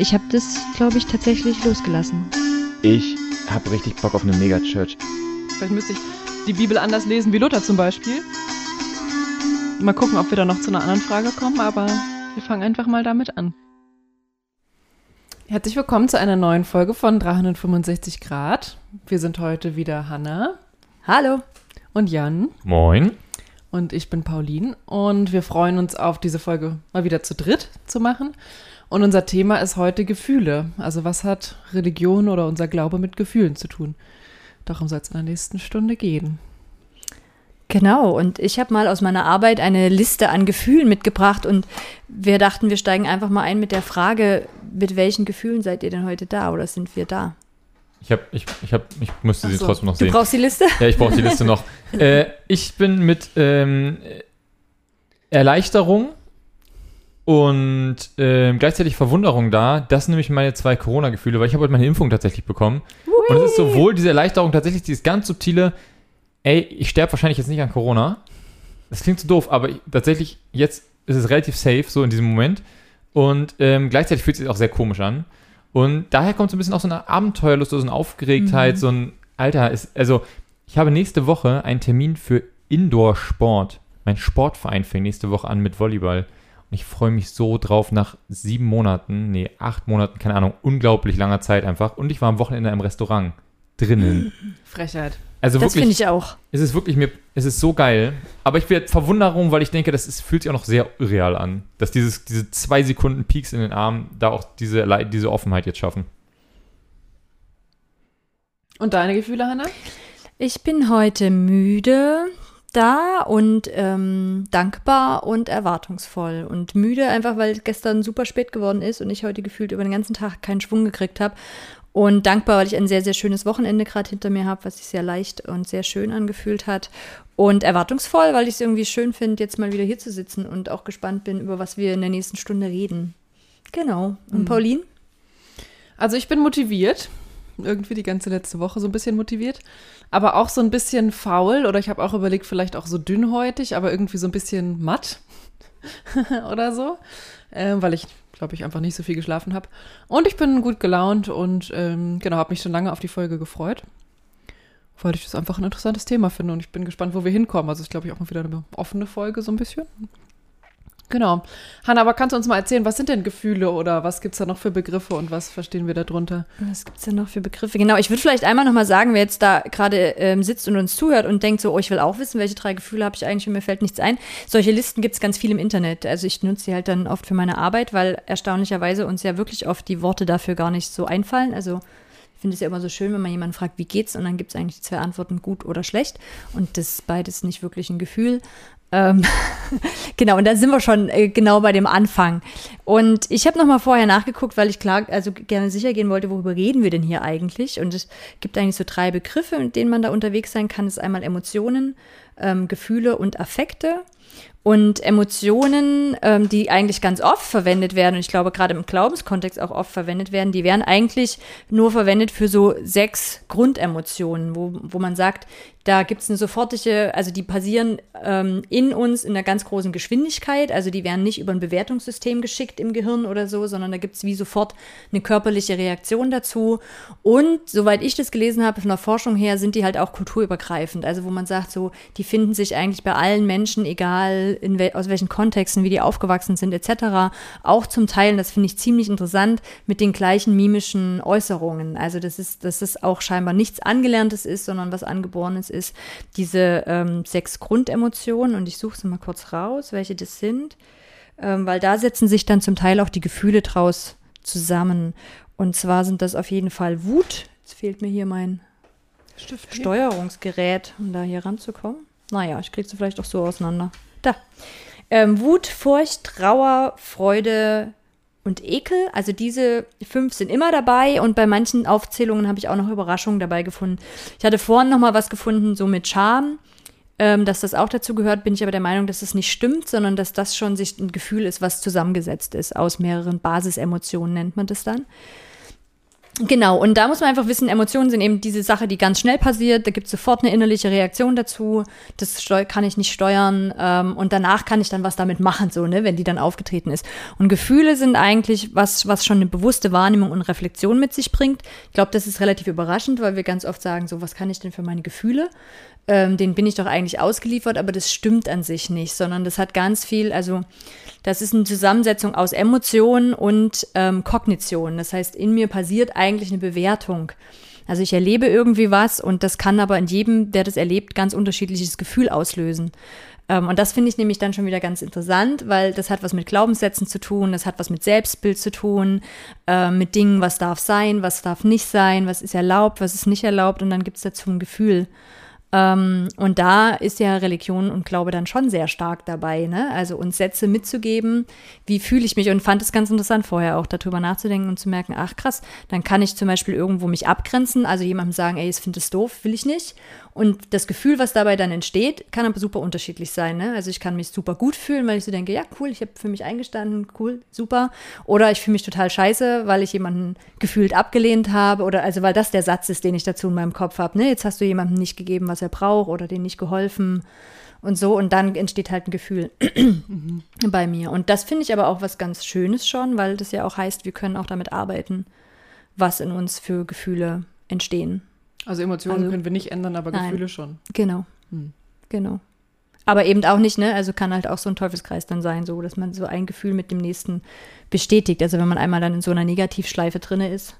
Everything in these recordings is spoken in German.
Ich habe das, glaube ich, tatsächlich losgelassen. Ich habe richtig Bock auf eine Megachurch. Vielleicht müsste ich die Bibel anders lesen wie Luther zum Beispiel. Mal gucken, ob wir da noch zu einer anderen Frage kommen, aber wir fangen einfach mal damit an. Herzlich willkommen zu einer neuen Folge von 365 Grad. Wir sind heute wieder Hanna. Hallo. Und Jan. Moin. Und ich bin Pauline. Und wir freuen uns auf diese Folge mal wieder zu dritt zu machen. Und unser Thema ist heute Gefühle. Also was hat Religion oder unser Glaube mit Gefühlen zu tun? Darum soll es in der nächsten Stunde gehen. Genau, und ich habe mal aus meiner Arbeit eine Liste an Gefühlen mitgebracht und wir dachten, wir steigen einfach mal ein mit der Frage, mit welchen Gefühlen seid ihr denn heute da oder sind wir da? Ich habe, ich, ich habe, ich müsste Ach sie so. trotzdem noch Du sehen. brauchst die Liste? Ja, ich brauche die Liste noch. Äh, ich bin mit ähm, Erleichterung und ähm, gleichzeitig Verwunderung da. Das sind nämlich meine zwei Corona-Gefühle, weil ich habe heute meine Impfung tatsächlich bekommen. Und es ist sowohl diese Erleichterung, tatsächlich dieses ganz subtile, ey, ich sterbe wahrscheinlich jetzt nicht an Corona. Das klingt so doof, aber ich, tatsächlich jetzt ist es relativ safe, so in diesem Moment. Und ähm, gleichzeitig fühlt es sich auch sehr komisch an. Und daher kommt so ein bisschen auch so eine Abenteuerlust, so eine Aufgeregtheit, so ein Alter, ist, also ich habe nächste Woche einen Termin für Indoor-Sport. Mein Sportverein fängt nächste Woche an mit Volleyball. Und ich freue mich so drauf nach sieben Monaten, nee, acht Monaten, keine Ahnung, unglaublich langer Zeit einfach. Und ich war am Wochenende im Restaurant. Drinnen. Frechheit. Also Das finde ich auch. es ist wirklich mir, es ist so geil. Aber ich werde Verwunderung, weil ich denke, das ist, fühlt sich auch noch sehr irreal an. Dass dieses, diese zwei Sekunden Peaks in den Armen da auch diese, diese Offenheit jetzt schaffen. Und deine Gefühle, Hanna? Ich bin heute müde da und ähm, dankbar und erwartungsvoll. Und müde einfach, weil gestern super spät geworden ist und ich heute gefühlt über den ganzen Tag keinen Schwung gekriegt habe. Und dankbar, weil ich ein sehr, sehr schönes Wochenende gerade hinter mir habe, was sich sehr leicht und sehr schön angefühlt hat. Und erwartungsvoll, weil ich es irgendwie schön finde, jetzt mal wieder hier zu sitzen und auch gespannt bin, über was wir in der nächsten Stunde reden. Genau. Und Pauline? Also ich bin motiviert. Irgendwie die ganze letzte Woche so ein bisschen motiviert. Aber auch so ein bisschen faul. Oder ich habe auch überlegt, vielleicht auch so dünnhäutig, aber irgendwie so ein bisschen matt. oder so. Ähm, weil ich, glaube ich, einfach nicht so viel geschlafen habe. Und ich bin gut gelaunt und ähm, genau, habe mich schon lange auf die Folge gefreut. Weil ich das einfach ein interessantes Thema finde und ich bin gespannt, wo wir hinkommen. Also ist, glaube ich, auch mal wieder eine offene Folge, so ein bisschen. Genau. Hanna, aber kannst du uns mal erzählen, was sind denn Gefühle oder was gibt es da noch für Begriffe und was verstehen wir darunter? Was gibt's denn noch für Begriffe? Genau, ich würde vielleicht einmal nochmal sagen, wer jetzt da gerade ähm, sitzt und uns zuhört und denkt so, oh, ich will auch wissen, welche drei Gefühle habe ich eigentlich und mir fällt nichts ein. Solche Listen gibt's ganz viel im Internet. Also ich nutze sie halt dann oft für meine Arbeit, weil erstaunlicherweise uns ja wirklich oft die Worte dafür gar nicht so einfallen. Also ich finde es ja immer so schön, wenn man jemanden fragt, wie geht's? Und dann gibt's eigentlich die zwei Antworten, gut oder schlecht. Und das beides nicht wirklich ein Gefühl. Ähm, genau, und da sind wir schon äh, genau bei dem Anfang. Und ich habe noch mal vorher nachgeguckt, weil ich klar, also gerne sicher gehen wollte, worüber reden wir denn hier eigentlich? Und es gibt eigentlich so drei Begriffe, mit denen man da unterwegs sein kann. Das ist einmal Emotionen, ähm, Gefühle und Affekte. Und Emotionen, ähm, die eigentlich ganz oft verwendet werden, und ich glaube gerade im Glaubenskontext auch oft verwendet werden, die werden eigentlich nur verwendet für so sechs Grundemotionen, wo, wo man sagt, da gibt es eine sofortige, also die passieren ähm, in uns in einer ganz großen Geschwindigkeit, also die werden nicht über ein Bewertungssystem geschickt im Gehirn oder so, sondern da gibt es wie sofort eine körperliche Reaktion dazu. Und soweit ich das gelesen habe, von der Forschung her, sind die halt auch kulturübergreifend. Also wo man sagt, so, die finden sich eigentlich bei allen Menschen, egal wel aus welchen Kontexten, wie die aufgewachsen sind, etc., auch zum Teil, das finde ich ziemlich interessant, mit den gleichen mimischen Äußerungen. Also das ist, dass es auch scheinbar nichts Angelerntes ist, sondern was Angeborenes ist. Diese ähm, sechs Grundemotionen, und ich suche sie mal kurz raus, welche das sind, ähm, weil da setzen sich dann zum Teil auch die Gefühle draus zusammen. Und zwar sind das auf jeden Fall Wut. Jetzt fehlt mir hier mein Stift. Steuerungsgerät, um da hier ranzukommen. Naja, ich kriege sie vielleicht auch so auseinander. Da. Ähm, Wut, Furcht, Trauer, Freude und Ekel. Also diese fünf sind immer dabei und bei manchen Aufzählungen habe ich auch noch Überraschungen dabei gefunden. Ich hatte vorhin noch mal was gefunden, so mit Scham. Ähm, dass das auch dazu gehört, bin ich aber der Meinung, dass es nicht stimmt, sondern dass das schon sich ein Gefühl ist, was zusammengesetzt ist aus mehreren Basisemotionen, nennt man das dann. Genau, und da muss man einfach wissen, Emotionen sind eben diese Sache, die ganz schnell passiert. Da gibt es sofort eine innerliche Reaktion dazu. Das kann ich nicht steuern. Ähm, und danach kann ich dann was damit machen, so, ne, wenn die dann aufgetreten ist. Und Gefühle sind eigentlich was, was schon eine bewusste Wahrnehmung und Reflexion mit sich bringt. Ich glaube, das ist relativ überraschend, weil wir ganz oft sagen, so, was kann ich denn für meine Gefühle? Ähm, den bin ich doch eigentlich ausgeliefert, aber das stimmt an sich nicht, sondern das hat ganz viel, also das ist eine Zusammensetzung aus Emotionen und ähm, Kognition. Das heißt, in mir passiert eigentlich eine Bewertung. Also ich erlebe irgendwie was und das kann aber in jedem, der das erlebt, ganz unterschiedliches Gefühl auslösen. Ähm, und das finde ich nämlich dann schon wieder ganz interessant, weil das hat was mit Glaubenssätzen zu tun, das hat was mit Selbstbild zu tun, äh, mit Dingen, was darf sein, was darf nicht sein, was ist erlaubt, was ist nicht erlaubt und dann gibt es dazu ein Gefühl. Ähm, und da ist ja Religion und Glaube dann schon sehr stark dabei, ne? Also uns Sätze mitzugeben, wie fühle ich mich und fand es ganz interessant vorher auch darüber nachzudenken und zu merken, ach krass, dann kann ich zum Beispiel irgendwo mich abgrenzen, also jemandem sagen, ey, ich finde es doof, will ich nicht. Und das Gefühl, was dabei dann entsteht, kann aber super unterschiedlich sein. Ne? Also ich kann mich super gut fühlen, weil ich so denke, ja, cool, ich habe für mich eingestanden, cool, super. Oder ich fühle mich total scheiße, weil ich jemanden gefühlt abgelehnt habe. Oder also weil das der Satz ist, den ich dazu in meinem Kopf habe. Ne? Jetzt hast du jemandem nicht gegeben, was er braucht oder den nicht geholfen und so. Und dann entsteht halt ein Gefühl bei mir. Und das finde ich aber auch was ganz Schönes schon, weil das ja auch heißt, wir können auch damit arbeiten, was in uns für Gefühle entstehen. Also Emotionen Also- können wir nicht ändern, aber Nein. Gefühle schon. Genau. Hm. Genau. Aber eben auch nicht, ne? Also kann halt auch so ein Teufelskreis dann sein, so dass man so ein Gefühl mit dem nächsten bestätigt. Also wenn man einmal dann in so einer Negativschleife drinne ist,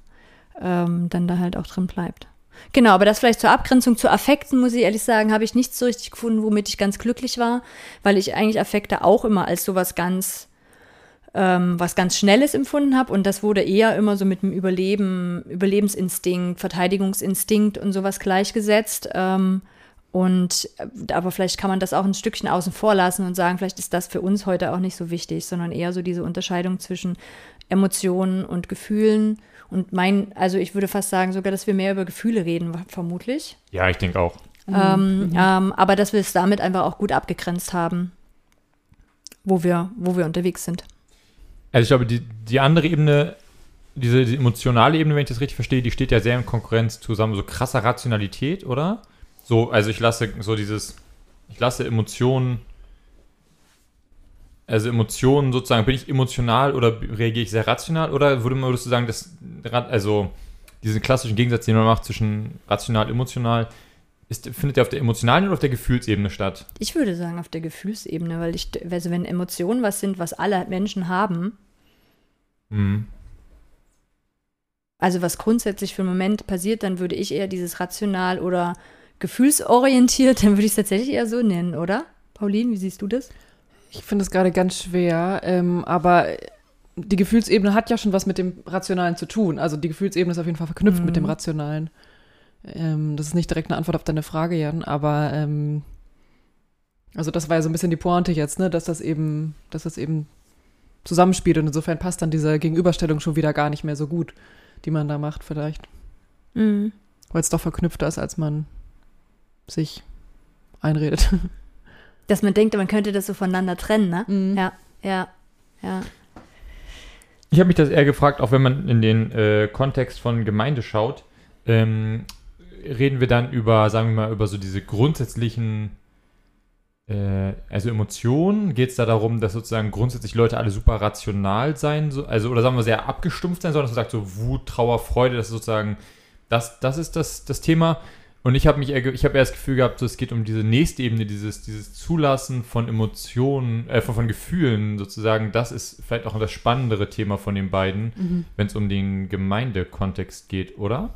ähm, dann da halt auch drin bleibt. Genau, aber das vielleicht zur Abgrenzung zu Affekten, muss ich ehrlich sagen, habe ich nichts so richtig gefunden, womit ich ganz glücklich war, weil ich eigentlich Affekte auch immer als sowas ganz, ähm, was ganz Schnelles empfunden habe und das wurde eher immer so mit dem Überleben, Überlebensinstinkt, Verteidigungsinstinkt und sowas gleichgesetzt. Ähm, und äh, aber vielleicht kann man das auch ein Stückchen außen vor lassen und sagen, vielleicht ist das für uns heute auch nicht so wichtig, sondern eher so diese Unterscheidung zwischen Emotionen und Gefühlen. Und mein, also ich würde fast sagen sogar, dass wir mehr über Gefühle reden, vermutlich. Ja, ich denke auch. Ähm, ähm, aber dass wir es damit einfach auch gut abgegrenzt haben, wo wir, wo wir unterwegs sind. Also ich glaube, die, die andere Ebene, diese die emotionale Ebene, wenn ich das richtig verstehe, die steht ja sehr in Konkurrenz zusammen, so krasser Rationalität, oder? So, also ich lasse so dieses, ich lasse Emotionen, also Emotionen sozusagen, bin ich emotional oder reagiere ich sehr rational oder würde man, würdest du sagen, dass, also diesen klassischen Gegensatz, den man macht zwischen rational, emotional, ist, findet der auf der emotionalen oder auf der Gefühlsebene statt? Ich würde sagen, auf der Gefühlsebene, weil ich, also wenn Emotionen was sind, was alle Menschen haben, Hm. also was grundsätzlich für einen Moment passiert, dann würde ich eher dieses rational oder gefühlsorientiert, dann würde ich es tatsächlich eher so nennen, oder? Pauline, wie siehst du das? Ich finde es gerade ganz schwer, ähm, aber die Gefühlsebene hat ja schon was mit dem Rationalen zu tun. Also die Gefühlsebene ist auf jeden Fall verknüpft Mhm. mit dem Rationalen. Ähm, das ist nicht direkt eine Antwort auf deine Frage, Jan, aber ähm, also das war ja so ein bisschen die Pointe jetzt, ne, dass das eben, dass das eben zusammenspielt und insofern passt dann diese Gegenüberstellung schon wieder gar nicht mehr so gut, die man da macht vielleicht, Mhm. weil es doch verknüpfter ist, als man sich einredet. Dass man denkt, man könnte das so voneinander trennen, ne? Mhm. Ja, ja, ja. Ich habe mich das eher gefragt, auch wenn man in den äh, Kontext von Gemeinde schaut, ähm, reden wir dann über, sagen wir mal, über so diese grundsätzlichen, äh, also Emotionen. Geht es da darum, dass sozusagen grundsätzlich Leute alle super rational sein, so, also oder sagen wir sehr abgestumpft sein sollen, dass man sagt so Wut, Trauer, Freude, das ist sozusagen, das, das ist das, das Thema. Und ich habe mich ich habe eher das Gefühl gehabt, so, es geht um diese nächste Ebene, dieses, dieses Zulassen von Emotionen, äh, von, von Gefühlen sozusagen. Das ist vielleicht auch das spannendere Thema von den beiden, Mhm. wenn es um den Gemeindekontext geht, oder?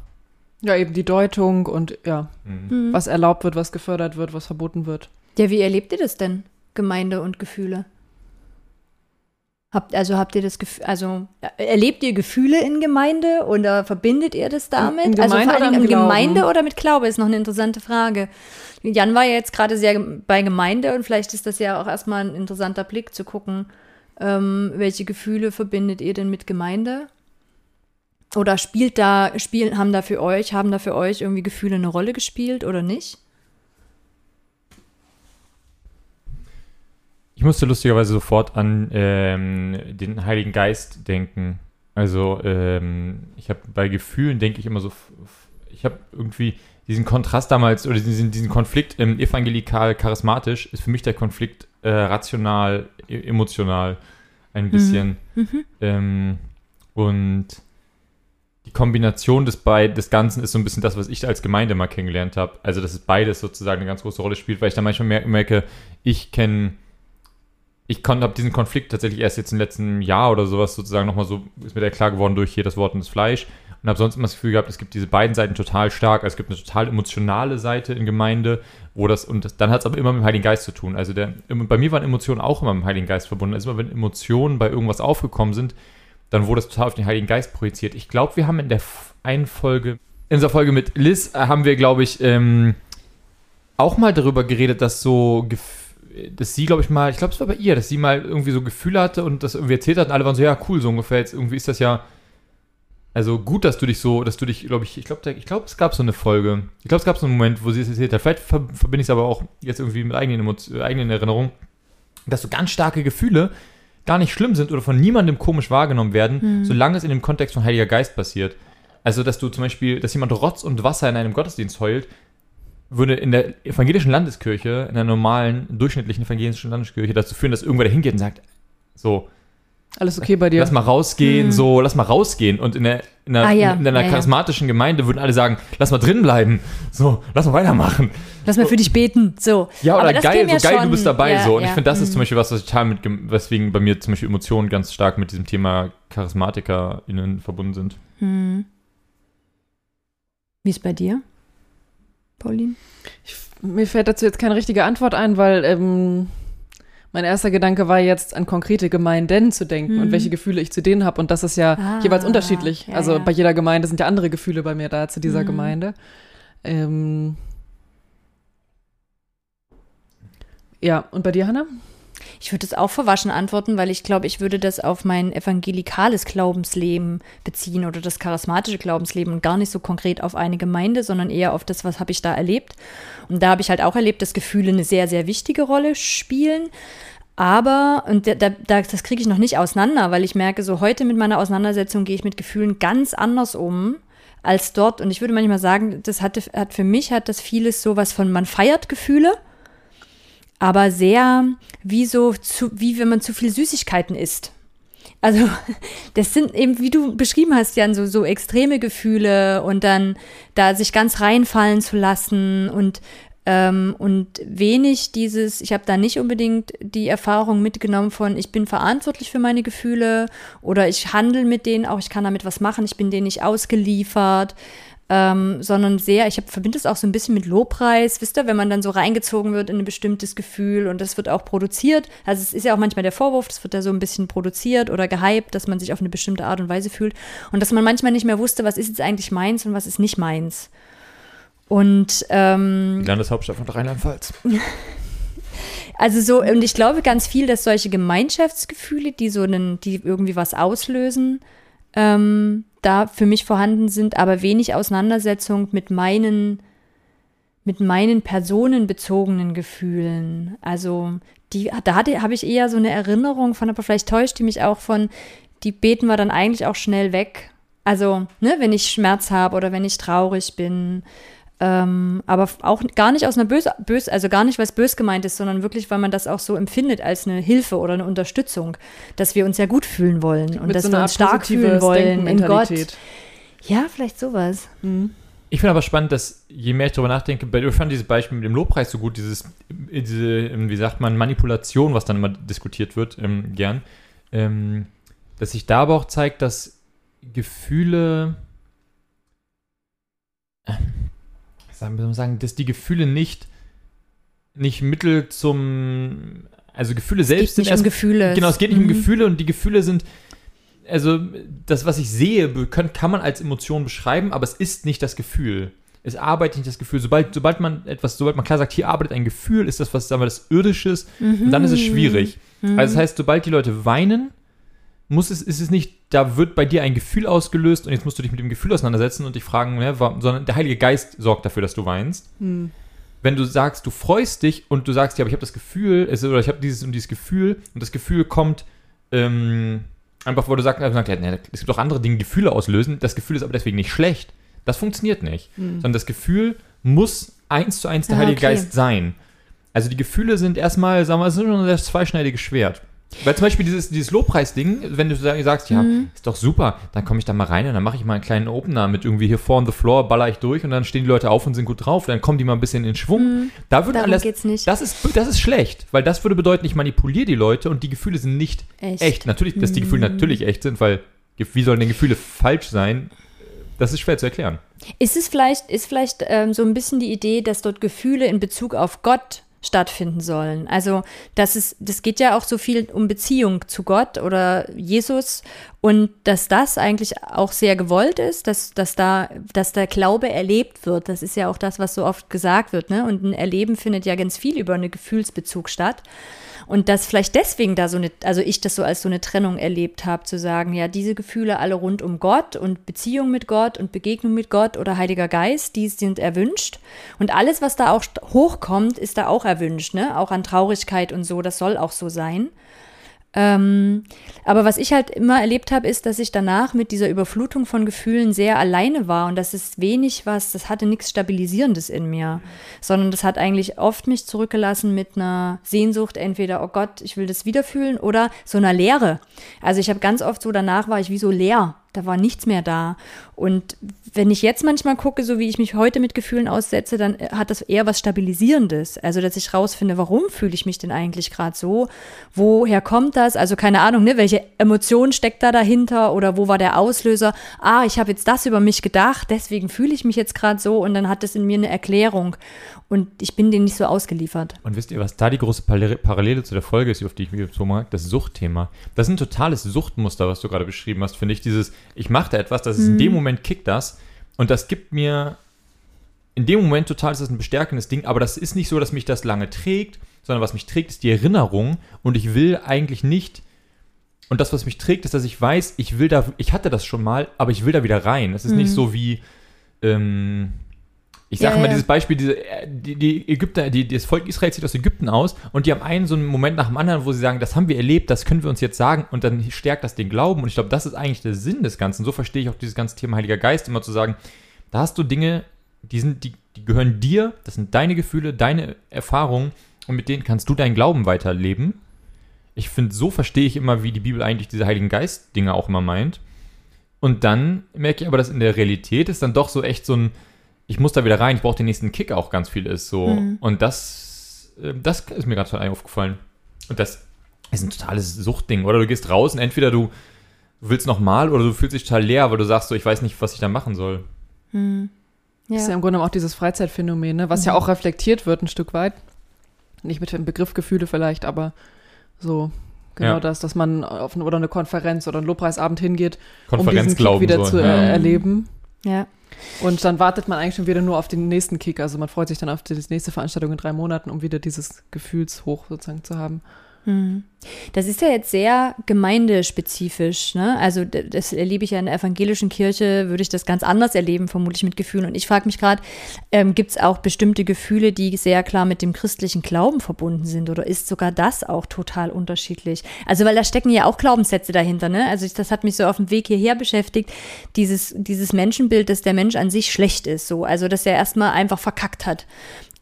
Ja, eben die Deutung und ja, Mhm. Mhm. was erlaubt wird, was gefördert wird, was verboten wird. Ja, wie erlebt ihr das denn? Gemeinde und Gefühle? Habt, also habt ihr das Gefühl, also äh, erlebt ihr Gefühle in Gemeinde oder verbindet ihr das damit? in also Gemeinde vor allen oder Dingen im in Gemeinde oder mit Glaube ist noch eine interessante Frage. Jan war ja jetzt gerade sehr bei Gemeinde und vielleicht ist das ja auch erstmal ein interessanter Blick zu gucken, ähm, welche Gefühle verbindet ihr denn mit Gemeinde? Oder spielt da, spielen, haben da für euch, haben da für euch irgendwie Gefühle eine Rolle gespielt oder nicht? Ich musste lustigerweise sofort an ähm, den Heiligen Geist denken. Also, ähm, ich habe bei Gefühlen, denke ich immer so, ich habe irgendwie diesen Kontrast damals, oder diesen, diesen Konflikt ähm, evangelikal-charismatisch, ist für mich der Konflikt äh, rational, e emotional ein bisschen. Mhm. Ähm, und die Kombination des, beid des Ganzen ist so ein bisschen das, was ich als Gemeinde mal kennengelernt habe. Also, dass es beides sozusagen eine ganz große Rolle spielt, weil ich dann manchmal mer merke, ich kenne, ich habe diesen Konflikt tatsächlich erst jetzt im letzten Jahr oder sowas sozusagen nochmal so, ist mir der klar geworden durch hier das Wort und das Fleisch. Und habe sonst immer das Gefühl gehabt, es gibt diese beiden Seiten total stark. Also es gibt eine total emotionale Seite in Gemeinde, wo das, und das, dann hat es aber immer mit dem Heiligen Geist zu tun. Also der, bei mir waren Emotionen auch immer mit dem Heiligen Geist verbunden. Also immer wenn Emotionen bei irgendwas aufgekommen sind, dann wurde es total auf den Heiligen Geist projiziert. Ich glaube, wir haben in der einen Folge, in unserer Folge mit Liz, äh, haben wir, glaube ich, ähm, auch mal darüber geredet, dass so, dass sie, glaube ich, mal, ich glaube, es war bei ihr, dass sie mal irgendwie so Gefühle hatte und das irgendwie erzählt hat und alle waren so, ja, cool, so ungefähr. Jetzt irgendwie ist das ja, also gut, dass du dich so, dass du dich, glaube ich, ich glaube, ich glaube, es gab so eine Folge. Ich glaube, es gab so einen Moment, wo sie es erzählt hat. Vielleicht ver verbinde ich es aber auch jetzt irgendwie mit eigenen, Emotio- äh, eigenen Erinnerungen, dass so ganz starke Gefühle gar nicht schlimm sind oder von niemandem komisch wahrgenommen werden, solange es in dem Kontext von Heiliger Geist passiert. Also, dass du zum Beispiel, dass jemand Rotz und Wasser in einem Gottesdienst heult, würde in der evangelischen Landeskirche, in der normalen, durchschnittlichen evangelischen Landeskirche dazu führen, dass irgendwer da hingeht und sagt, so, Alles okay bei dir? lass mal rausgehen, Hm. so, lass mal rausgehen. Und in, der, in, einer, Ah, ja. in einer Ja, ja. charismatischen Gemeinde würden alle sagen, lass mal drin bleiben. So, lass mal weitermachen. Lass mal für dich beten. So. Ja, oder geil, so geil, schon- du bist dabei. ja, so. Und ja. ich finde, das ist Mhm. zum Beispiel was, was ich total mit, weswegen bei mir zum Beispiel Emotionen ganz stark mit diesem Thema CharismatikerInnen verbunden sind. Hm. Wie ist bei dir, Pauline? Ich, mir fällt dazu jetzt keine richtige Antwort ein, weil ähm, mein erster Gedanke war jetzt an konkrete Gemeinden zu denken Mhm. und welche Gefühle ich zu denen habe. Und das ist ja Ah, jeweils unterschiedlich. ja, also ja. bei jeder Gemeinde sind ja andere Gefühle bei mir da zu dieser Mhm. Gemeinde. Ähm, ja, und bei dir, Hannah? Ich würde es auch verwaschen antworten, weil ich glaube, ich würde das auf mein evangelikales Glaubensleben beziehen oder das charismatische Glaubensleben und gar nicht so konkret auf eine Gemeinde, sondern eher auf das, was habe ich da erlebt. Und da habe ich halt auch erlebt, dass Gefühle eine sehr, sehr wichtige Rolle spielen. Aber, und da, da, da- das kriege ich noch nicht auseinander, weil ich merke, so heute mit meiner Auseinandersetzung gehe ich mit Gefühlen ganz anders um als dort. Und ich würde manchmal sagen, das hatte, hat für mich hat das vieles sowas von, man feiert Gefühle aber sehr wie so, zu, wie wenn man zu viel Süßigkeiten isst. Also, das sind eben, wie du beschrieben hast, Jan, so, so extreme Gefühle und dann da sich ganz reinfallen zu lassen und, ähm, und wenig dieses, ich habe da nicht unbedingt die Erfahrung mitgenommen von, ich bin verantwortlich für meine Gefühle oder ich handle mit denen auch, ich kann damit was machen, ich bin denen nicht ausgeliefert ähm, sondern sehr, ich verbinde es auch so ein bisschen mit Lobpreis, wisst ihr, wenn man dann so reingezogen wird in ein bestimmtes Gefühl und das wird auch produziert. Also es ist ja auch manchmal der Vorwurf, das wird da so ein bisschen produziert oder gehypt, dass man sich auf eine bestimmte Art und Weise fühlt und dass man manchmal nicht mehr wusste, was ist jetzt eigentlich meins und was ist nicht meins. Und ähm, Die Landeshauptstadt von Rheinland-Pfalz. also so, und ich glaube ganz viel, dass solche Gemeinschaftsgefühle, die so einen, die irgendwie was auslösen, ähm, da für mich vorhanden sind, aber wenig Auseinandersetzung mit meinen, mit meinen personenbezogenen Gefühlen. Also die, da hatte, habe ich eher so eine Erinnerung von, aber vielleicht täuscht die mich auch von, die beten wir dann eigentlich auch schnell weg. Also, ne, wenn ich Schmerz habe oder wenn ich traurig bin. Ähm, aber auch gar nicht aus einer bös, bös, also gar nicht, was bös gemeint ist, sondern wirklich, weil man das auch so empfindet als eine Hilfe oder eine Unterstützung, dass wir uns ja gut fühlen wollen und Mit dass so wir uns stark fühlen wollen in Gott. Ja, vielleicht sowas. Mhm. Ich finde aber spannend, dass je mehr ich darüber nachdenke, bei ich fand dieses Beispiel mit dem Lobpreis so gut, dieses, diese, ähm, wie sagt man, Manipulation, was dann immer diskutiert wird, ähm, gern, ähm, dass sich da aber auch zeigt, dass Gefühle, sagen wir mal sagen, dass die Gefühle nicht, nicht Mittel zum, also Gefühle Es selbst geht nicht sind um Gefühle. Genau, es geht nicht um Mhm. Gefühle und die Gefühle sind, also das, was ich sehe, kann, kann man als Emotion beschreiben, aber es ist nicht das Gefühl. Es arbeitet nicht das Gefühl. Sobald, sobald man etwas, sobald man klar sagt, hier arbeitet ein Gefühl, ist das was, sagen wir, das Irdisches, und dann ist es schwierig. Mhm. Also das heißt, sobald die Leute weinen, muss es, ist es nicht, da wird bei dir ein Gefühl ausgelöst und jetzt musst du dich mit dem Gefühl auseinandersetzen und dich fragen, ne, warum, sondern der Heilige Geist sorgt dafür, dass du weinst Hm. wenn du sagst, du freust dich und du sagst, ja, aber ich habe das Gefühl, es, oder ich habe dieses und dieses Gefühl und das Gefühl kommt, ähm, einfach, wo du sagst, sagt, ja, nee, es gibt auch andere Dinge, die Gefühle auslösen. Das Gefühl ist aber deswegen nicht schlecht. Das funktioniert nicht. Sondern das Gefühl muss eins zu eins der Ah, Heilige okay. Geist sein. Also die Gefühle sind erstmal, sagen wir, es ist schon ein zweischneidiges Schwert. Weil zum Beispiel dieses, dieses Lobpreis-Ding, wenn du sa- sagst, ja, Mhm. ist doch super, dann komme ich da mal rein und dann mache ich mal einen kleinen Opener mit irgendwie hier vor on the floor, baller ich durch und dann stehen die Leute auf und sind gut drauf, dann kommen die mal ein bisschen in Schwung. Da würde Mhm. Alles, geht's nicht. Das ist, das ist schlecht, weil das würde bedeuten, ich manipuliere die Leute und die Gefühle sind nicht Echt. echt. Natürlich, dass die Gefühle Mhm. natürlich echt sind, weil wie sollen denn Gefühle falsch sein? Das ist schwer zu erklären. Ist es vielleicht, ist vielleicht ähm, so ein bisschen die Idee, dass dort Gefühle in Bezug auf Gott stattfinden sollen? Also, das ist, das geht ja auch so viel um Beziehung zu Gott oder Jesus und dass das eigentlich auch sehr gewollt ist, dass, dass da, dass der Glaube erlebt wird. Das ist ja auch das, was so oft gesagt wird, ne? Und ein Erleben findet ja ganz viel über einen Gefühlsbezug statt. Und dass vielleicht deswegen da so eine, also ich das so als so eine Trennung erlebt habe, zu sagen, ja, diese Gefühle alle rund um Gott und Beziehung mit Gott und Begegnung mit Gott oder Heiliger Geist, die sind erwünscht. Und alles, was da auch hochkommt, ist da auch erwünscht, ne? Auch an Traurigkeit und so, das soll auch so sein. Ähm, aber was ich halt immer erlebt habe, ist, dass ich danach mit dieser Überflutung von Gefühlen sehr alleine war und das ist wenig was, das hatte nichts Stabilisierendes in mir, sondern das hat eigentlich oft mich zurückgelassen mit einer Sehnsucht, entweder, oh Gott, ich will das wieder fühlen oder so einer Leere. Also ich habe ganz oft so, danach war ich wie so leer, da war nichts mehr da. Und wenn ich jetzt manchmal gucke, so wie ich mich heute mit Gefühlen aussetze, dann äh, hat das eher was Stabilisierendes. Also, dass ich rausfinde, warum fühle ich mich denn eigentlich gerade so? Woher kommt das? Also, keine Ahnung, ne, welche Emotion steckt da dahinter oder wo war der Auslöser? Ah, ich habe jetzt das über mich gedacht, deswegen fühle ich mich jetzt gerade so und dann hat das in mir eine Erklärung. Und ich bin denen nicht so ausgeliefert. Und wisst ihr, was da die große Parallele- zu der Folge ist, auf die ich mich so mag? Das Suchtthema. Das ist ein totales Suchtmuster, was du gerade beschrieben hast, finde ich. Dieses, ich mache da etwas, das ist in dem Moment kickt das. Und das gibt mir in dem Moment total ist das ein bestärkendes Ding, aber das ist nicht so, dass mich das lange trägt, sondern was mich trägt, ist die Erinnerung. Und ich will eigentlich nicht und das, was mich trägt, ist, dass ich weiß, ich will da, ich hatte das schon mal, aber ich will da wieder rein. Es ist nicht so wie, ähm, ich sage Ja, mal ja. dieses Beispiel, diese, äh, die, die Ägypter, die, das Volk Israel zieht aus Ägypten aus und die haben einen so einen Moment nach dem anderen, wo sie sagen, das haben wir erlebt, das können wir uns jetzt sagen und dann stärkt das den Glauben und ich glaube, das ist eigentlich der Sinn des Ganzen. So verstehe ich auch dieses ganze Thema Heiliger Geist immer zu sagen, da hast du Dinge, die sind, die, die gehören dir, das sind deine Gefühle, deine Erfahrungen und mit denen kannst du deinen Glauben weiterleben. Ich finde, so verstehe ich immer, wie die Bibel eigentlich diese Heiligen Geist-Dinge auch immer meint. Und dann merke ich aber, dass in der Realität ist dann doch so echt so ein, ich muss da wieder rein, ich brauche den nächsten Kick auch ganz viel ist so. Und das, äh, das ist mir total aufgefallen. Und das ist ein totales Suchtding. Oder du gehst raus und entweder du willst noch mal oder du fühlst dich total leer, weil du sagst so, ich weiß nicht, was ich da machen soll. Das ist ja im Grunde auch dieses Freizeitphänomen, ne? was Mhm. ja auch reflektiert wird ein Stück weit. Nicht mit dem Begriff Gefühle vielleicht, aber so genau Ja. das, dass man auf eine, oder eine Konferenz oder einen Lobpreisabend hingeht, um diesen Kick wieder so. zu ja. äh, erleben. Ja. Und dann wartet man eigentlich schon wieder nur auf den nächsten Kick. Also man freut sich dann auf die nächste Veranstaltung in drei Monaten, um wieder dieses Gefühlshoch sozusagen zu haben. Hm. Das ist ja jetzt sehr gemeindespezifisch. Ne? Also das erlebe ich ja in der evangelischen Kirche, würde ich das ganz anders erleben, vermutlich mit Gefühlen. Und ich frage mich gerade, ähm, gibt es auch bestimmte Gefühle, die sehr klar mit dem christlichen Glauben verbunden sind? Oder ist sogar das auch total unterschiedlich? Also weil da stecken ja auch Glaubenssätze dahinter. Ne? Also ich, das hat mich so auf dem Weg hierher beschäftigt, dieses, dieses Menschenbild, dass der Mensch an sich schlecht ist. So. Also dass er erstmal einfach verkackt hat.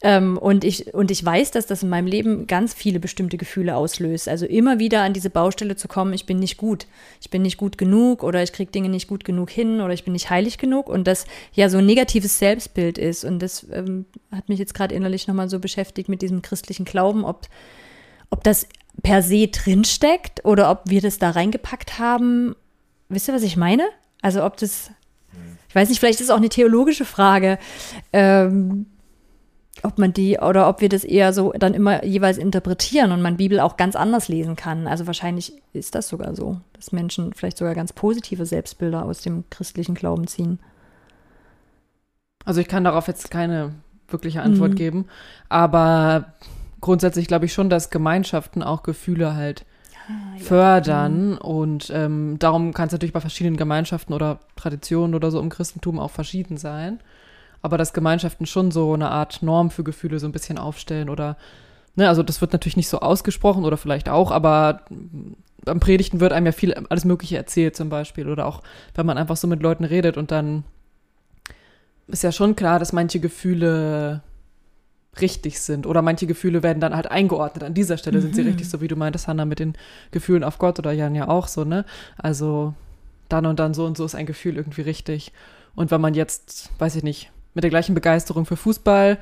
Ähm, und, ich, und ich weiß, dass das in meinem Leben ganz viele bestimmte Gefühle auslöst. Also immer wieder an diese Baustelle zu kommen, ich bin nicht gut. Ich bin nicht gut genug oder ich kriege Dinge nicht gut genug hin oder ich bin nicht heilig genug. Und das ja so ein negatives Selbstbild ist. Und das ähm, hat mich jetzt gerade innerlich nochmal so beschäftigt mit diesem christlichen Glauben, ob, ob das per se drinsteckt oder ob wir das da reingepackt haben. Wisst ihr, was ich meine? Also ob das, ich weiß nicht, vielleicht ist es auch eine theologische Frage. Ähm, ob man die oder ob wir das eher so dann immer jeweils interpretieren und man Bibel auch ganz anders lesen kann. Also wahrscheinlich ist das sogar so, dass Menschen vielleicht sogar ganz positive Selbstbilder aus dem christlichen Glauben ziehen. Also ich kann darauf jetzt keine wirkliche Antwort Mhm. geben, aber grundsätzlich glaube ich schon, dass Gemeinschaften auch Gefühle halt fördern und ähm, darum kann es natürlich bei verschiedenen Gemeinschaften oder Traditionen oder so im Christentum auch verschieden sein. Aber dass Gemeinschaften schon so eine Art Norm für Gefühle so ein bisschen aufstellen oder Ne, also das wird natürlich nicht so ausgesprochen oder vielleicht auch, aber beim Predigten wird einem ja viel alles Mögliche erzählt zum Beispiel oder auch, wenn man einfach so mit Leuten redet und dann ist ja schon klar, dass manche Gefühle richtig sind oder manche Gefühle werden dann halt eingeordnet. An dieser Stelle sind sie Mhm. richtig, so wie du meintest, Hannah, mit den Gefühlen auf Gott oder Jan ja auch so, ne? Also dann und dann so und so ist ein Gefühl irgendwie richtig. Und wenn man jetzt, weiß ich nicht, mit der gleichen Begeisterung für Fußball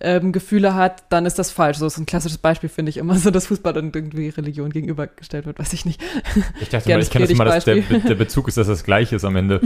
ähm, Gefühle hat, dann ist das falsch. So ist ein klassisches Beispiel, finde ich immer so, dass Fußball dann irgendwie Religion gegenübergestellt wird, weiß ich nicht. Ich dachte Ja, mal, das ich kenne das immer, dass der, der Bezug ist, dass das gleiche ist am Ende.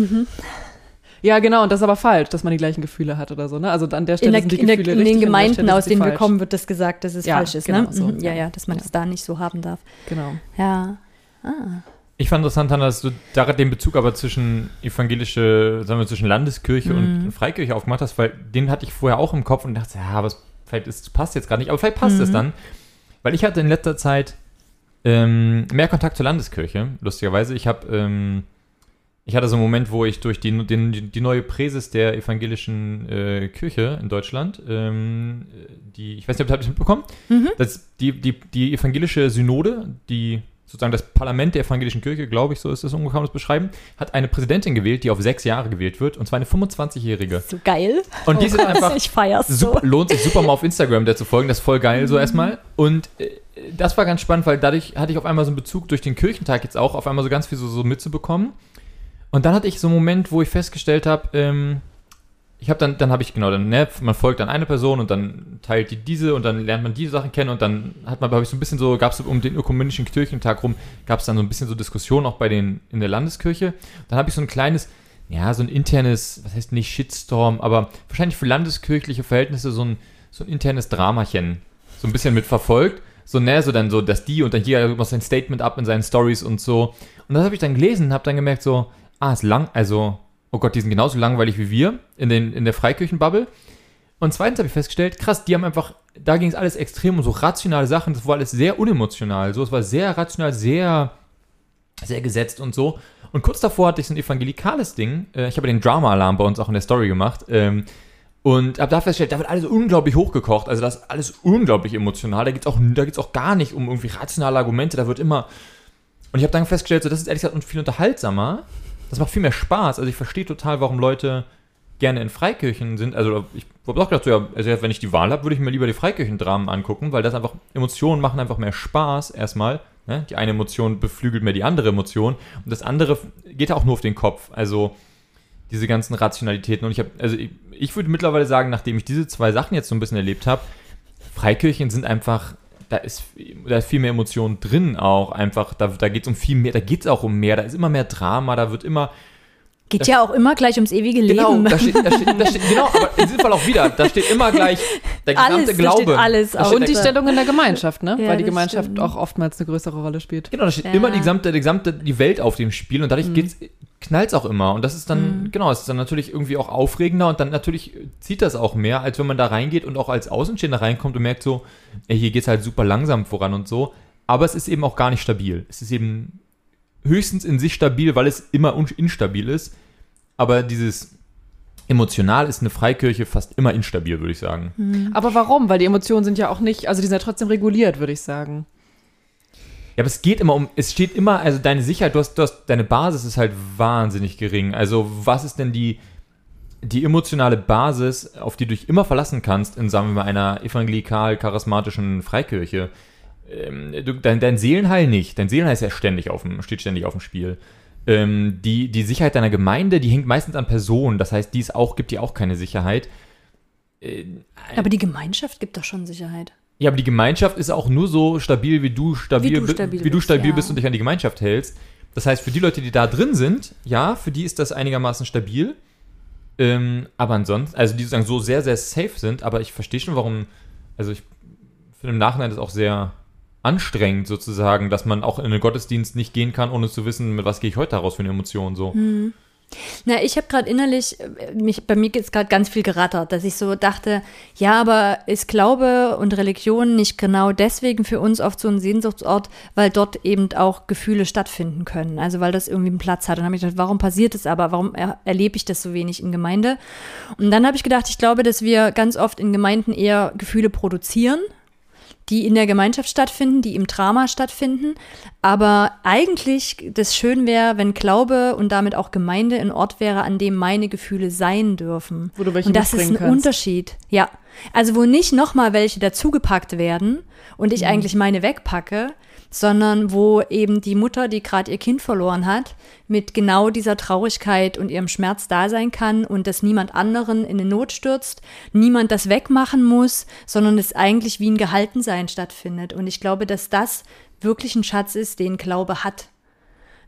Ja, genau, und das ist aber falsch, dass man die gleichen Gefühle hat oder so, ne? Also an der Stelle In, der, sind die in, der, Gefühle in den Gemeinden, aus denen wir kommen, wird das gesagt, dass es Ja, falsch ist. genau ne? so. Mhm. Ja, ja, dass man Ja. es da nicht so haben darf. Genau. Ja. Ah. Ich fand interessant, Hannah, dass du da den Bezug aber zwischen evangelische, sagen wir, zwischen Landeskirche Mhm. und Freikirche aufgemacht hast, weil den hatte ich vorher auch im Kopf und dachte, ja, aber es, vielleicht ist, passt jetzt gerade nicht, aber vielleicht passt es Mhm. dann. Weil ich hatte in letzter Zeit ähm, mehr Kontakt zur Landeskirche, lustigerweise. Ich habe, ähm, ich hatte so einen Moment, wo ich durch die, den, die, neue Präses der evangelischen äh, Kirche in Deutschland, ähm, die, ich weiß nicht, ob ihr das mitbekommen Mhm. das, die, die, die evangelische Synode, die sozusagen das Parlament der evangelischen Kirche, glaube ich, so ist das ungefähr kann man das beschreiben, hat eine Präsidentin gewählt, die auf sechs Jahre gewählt wird, und zwar eine 25-Jährige. So geil. Und die Oh sind einfach Ich feier's so. super, lohnt sich super mal auf Instagram der zu folgen, das ist voll geil, so erstmal. Und äh, das war ganz spannend, weil dadurch hatte ich auf einmal so einen Bezug durch den Kirchentag jetzt auch, auf einmal so ganz viel so, so mitzubekommen. Und dann hatte ich so einen Moment, wo ich festgestellt habe, ähm, ich habe dann, dann habe ich, genau, dann, ne, man folgt dann eine Person und dann teilt die diese und dann lernt man die Sachen kennen und dann hat man, habe ich so ein bisschen so, gab es um den ökumenischen Kirchentag rum, gab es dann so ein bisschen so Diskussionen auch bei den, in der Landeskirche. Dann habe ich so ein kleines, ja, so ein internes, was heißt nicht Shitstorm, aber wahrscheinlich für landeskirchliche Verhältnisse so ein, so ein internes Dramachen so ein bisschen mitverfolgt. So, ne, so dann so, dass die und dann jeder macht sein Statement ab in seinen Stories und so. Und das habe ich dann gelesen und habe dann gemerkt so, ah, ist lang, also, oh Gott, die sind genauso langweilig wie wir in, den, in der Freikirchenbubble. Und zweitens habe ich festgestellt, krass, die haben einfach, da ging es alles extrem um so rationale Sachen, das war alles sehr unemotional, so, es war sehr rational, sehr, sehr gesetzt und so. Und kurz davor hatte ich so ein evangelikales Ding, äh, ich habe den Drama-Alarm bei uns auch in der Story gemacht, ähm, und habe da festgestellt, da wird alles unglaublich hochgekocht, also das ist alles unglaublich emotional, da geht es auch, auch gar nicht um irgendwie rationale Argumente, da wird immer, und ich habe dann festgestellt, so, das ist ehrlich gesagt viel unterhaltsamer, das macht viel mehr Spaß, also ich verstehe total, warum Leute gerne in Freikirchen sind. Also ich habe auch gedacht, so, ja, also wenn ich die Wahl habe, würde ich mir lieber die Freikirchendramen angucken, weil das einfach, Emotionen machen einfach mehr Spaß erstmal. Ne? Die eine Emotion beflügelt mehr die andere Emotion und das andere geht auch nur auf den Kopf. Also diese ganzen Rationalitäten. Und ich habe, also ich, ich würde mittlerweile sagen, nachdem ich diese zwei Sachen jetzt so ein bisschen erlebt habe, Freikirchen sind einfach, da ist, da ist viel mehr Emotion drin auch einfach. Da, da geht es um viel mehr, da geht es auch um mehr, da ist immer mehr Drama, da wird immer, Geht ja auch immer gleich ums ewige Genau, Leben. da steht, da steht, da steht, genau, aber in diesem Fall auch wieder, da steht immer gleich der gesamte Alles, da Glaube. steht alles Da Und die Stellung in der Gemeinschaft, ne? Ja, Weil die Gemeinschaft stimmt. auch oftmals eine größere Rolle spielt. Genau, da steht Ja. immer die gesamte, die gesamte, die Welt auf dem Spiel und dadurch geht's, knallt's auch immer. Und das ist dann, Mhm. genau, es ist dann natürlich irgendwie auch aufregender und dann natürlich zieht das auch mehr, als wenn man da reingeht und auch als Außenstehender reinkommt und merkt so, ey, hier geht's halt super langsam voran und so. Aber es ist eben auch gar nicht stabil. Es ist eben höchstens in sich stabil, weil es immer instabil ist. Aber dieses emotional ist eine Freikirche fast immer instabil, würde ich sagen. Aber warum? Weil die Emotionen sind ja auch nicht, also die sind ja trotzdem reguliert, würde ich sagen. Ja, aber es geht immer um, es steht immer, also deine Sicherheit, du hast, du hast, deine Basis ist halt wahnsinnig gering. Also was ist denn die, die emotionale Basis, auf die du dich immer verlassen kannst in, sagen wir mal, einer evangelikal-charismatischen Freikirche? Ähm, du, dein, dein Seelenheil nicht. Dein Seelenheil ist ja ständig auf dem, steht ständig auf dem Spiel. Ähm, die, die Sicherheit deiner Gemeinde, die hängt meistens an Personen. Das heißt, die es auch, gibt dir auch keine Sicherheit. Äh, Aber die Gemeinschaft gibt doch schon Sicherheit. ja, aber die Gemeinschaft ist auch nur so stabil, wie du stabil, Wie du bi- stabil wie du bist, stabil ja. bist und dich an die Gemeinschaft hältst. Das heißt, für die Leute, die da drin sind, ja, für die ist das einigermaßen stabil. Ähm, aber ansonsten, also die sozusagen so sehr, sehr safe sind, aber ich verstehe schon, warum, also ich finde im Nachhinein das auch sehr anstrengend sozusagen, dass man auch in einen Gottesdienst nicht gehen kann, ohne zu wissen, mit was gehe ich heute daraus für eine Emotion so. Na, ich habe gerade innerlich, äh, mich, bei mir ist gerade ganz viel gerattert, dass ich so dachte, ja, aber ist Glaube und Religion nicht genau deswegen für uns oft so ein Sehnsuchtsort, weil dort eben auch Gefühle stattfinden können. Also weil das irgendwie einen Platz hat. Und habe ich gedacht, warum passiert es aber? Warum er, erlebe ich das so wenig in Gemeinde? Und dann habe ich gedacht, ich glaube, dass wir ganz oft in Gemeinden eher Gefühle produzieren die in der Gemeinschaft stattfinden, die im Drama stattfinden. Aber eigentlich das schön wäre, wenn Glaube und damit auch Gemeinde ein Ort wäre, an dem meine Gefühle sein dürfen. Wo du welche und das ist ein kannst. Unterschied. Ja. Also wo nicht nochmal welche dazugepackt werden und ich eigentlich meine wegpacke, sondern wo eben die Mutter, die gerade ihr Kind verloren hat, mit genau dieser Traurigkeit und ihrem Schmerz da sein kann und dass niemand anderen in eine Not stürzt, niemand das wegmachen muss, sondern es eigentlich wie ein Gehaltensein stattfindet. Und ich glaube, dass das wirklich ein Schatz ist, den Glaube hat.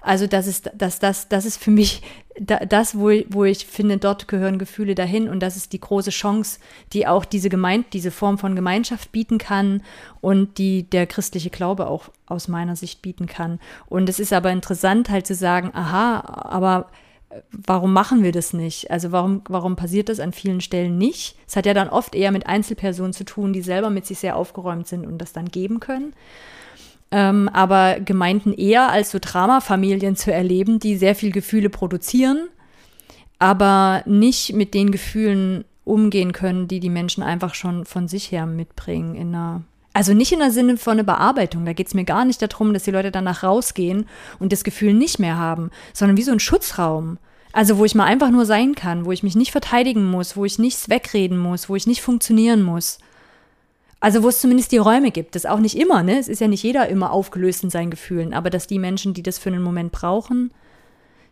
Also das ist, das, das, das ist für mich da, das, wo, ich- wo ich finde, dort gehören Gefühle dahin und das ist die große Chance, die auch diese Gemeinde, diese Form von Gemeinschaft bieten kann und die der christliche Glaube auch aus meiner Sicht bieten kann. Und es ist aber interessant halt zu sagen, aha, aber warum machen wir das nicht? Also warum, warum passiert das an vielen Stellen nicht? Es hat ja dann oft eher mit Einzelpersonen zu tun, die selber mit sich sehr aufgeräumt sind und das dann geben können ähm, aber Gemeinden eher als so Dramafamilien zu erleben, die sehr viel Gefühle produzieren, aber nicht mit den Gefühlen umgehen können, die die Menschen einfach schon von sich her mitbringen in einer also nicht in der Sinne von einer Bearbeitung. Da geht es mir gar nicht darum, dass die Leute danach rausgehen und das Gefühl nicht mehr haben, sondern wie so ein Schutzraum. Also wo ich mal einfach nur sein kann, wo ich mich nicht verteidigen muss, wo ich nichts wegreden muss, wo ich nicht funktionieren muss. Also wo es zumindest die Räume gibt. Das auch nicht immer, ne? Es ist ja nicht jeder immer aufgelöst in seinen Gefühlen, aber dass die Menschen, die das für einen Moment brauchen,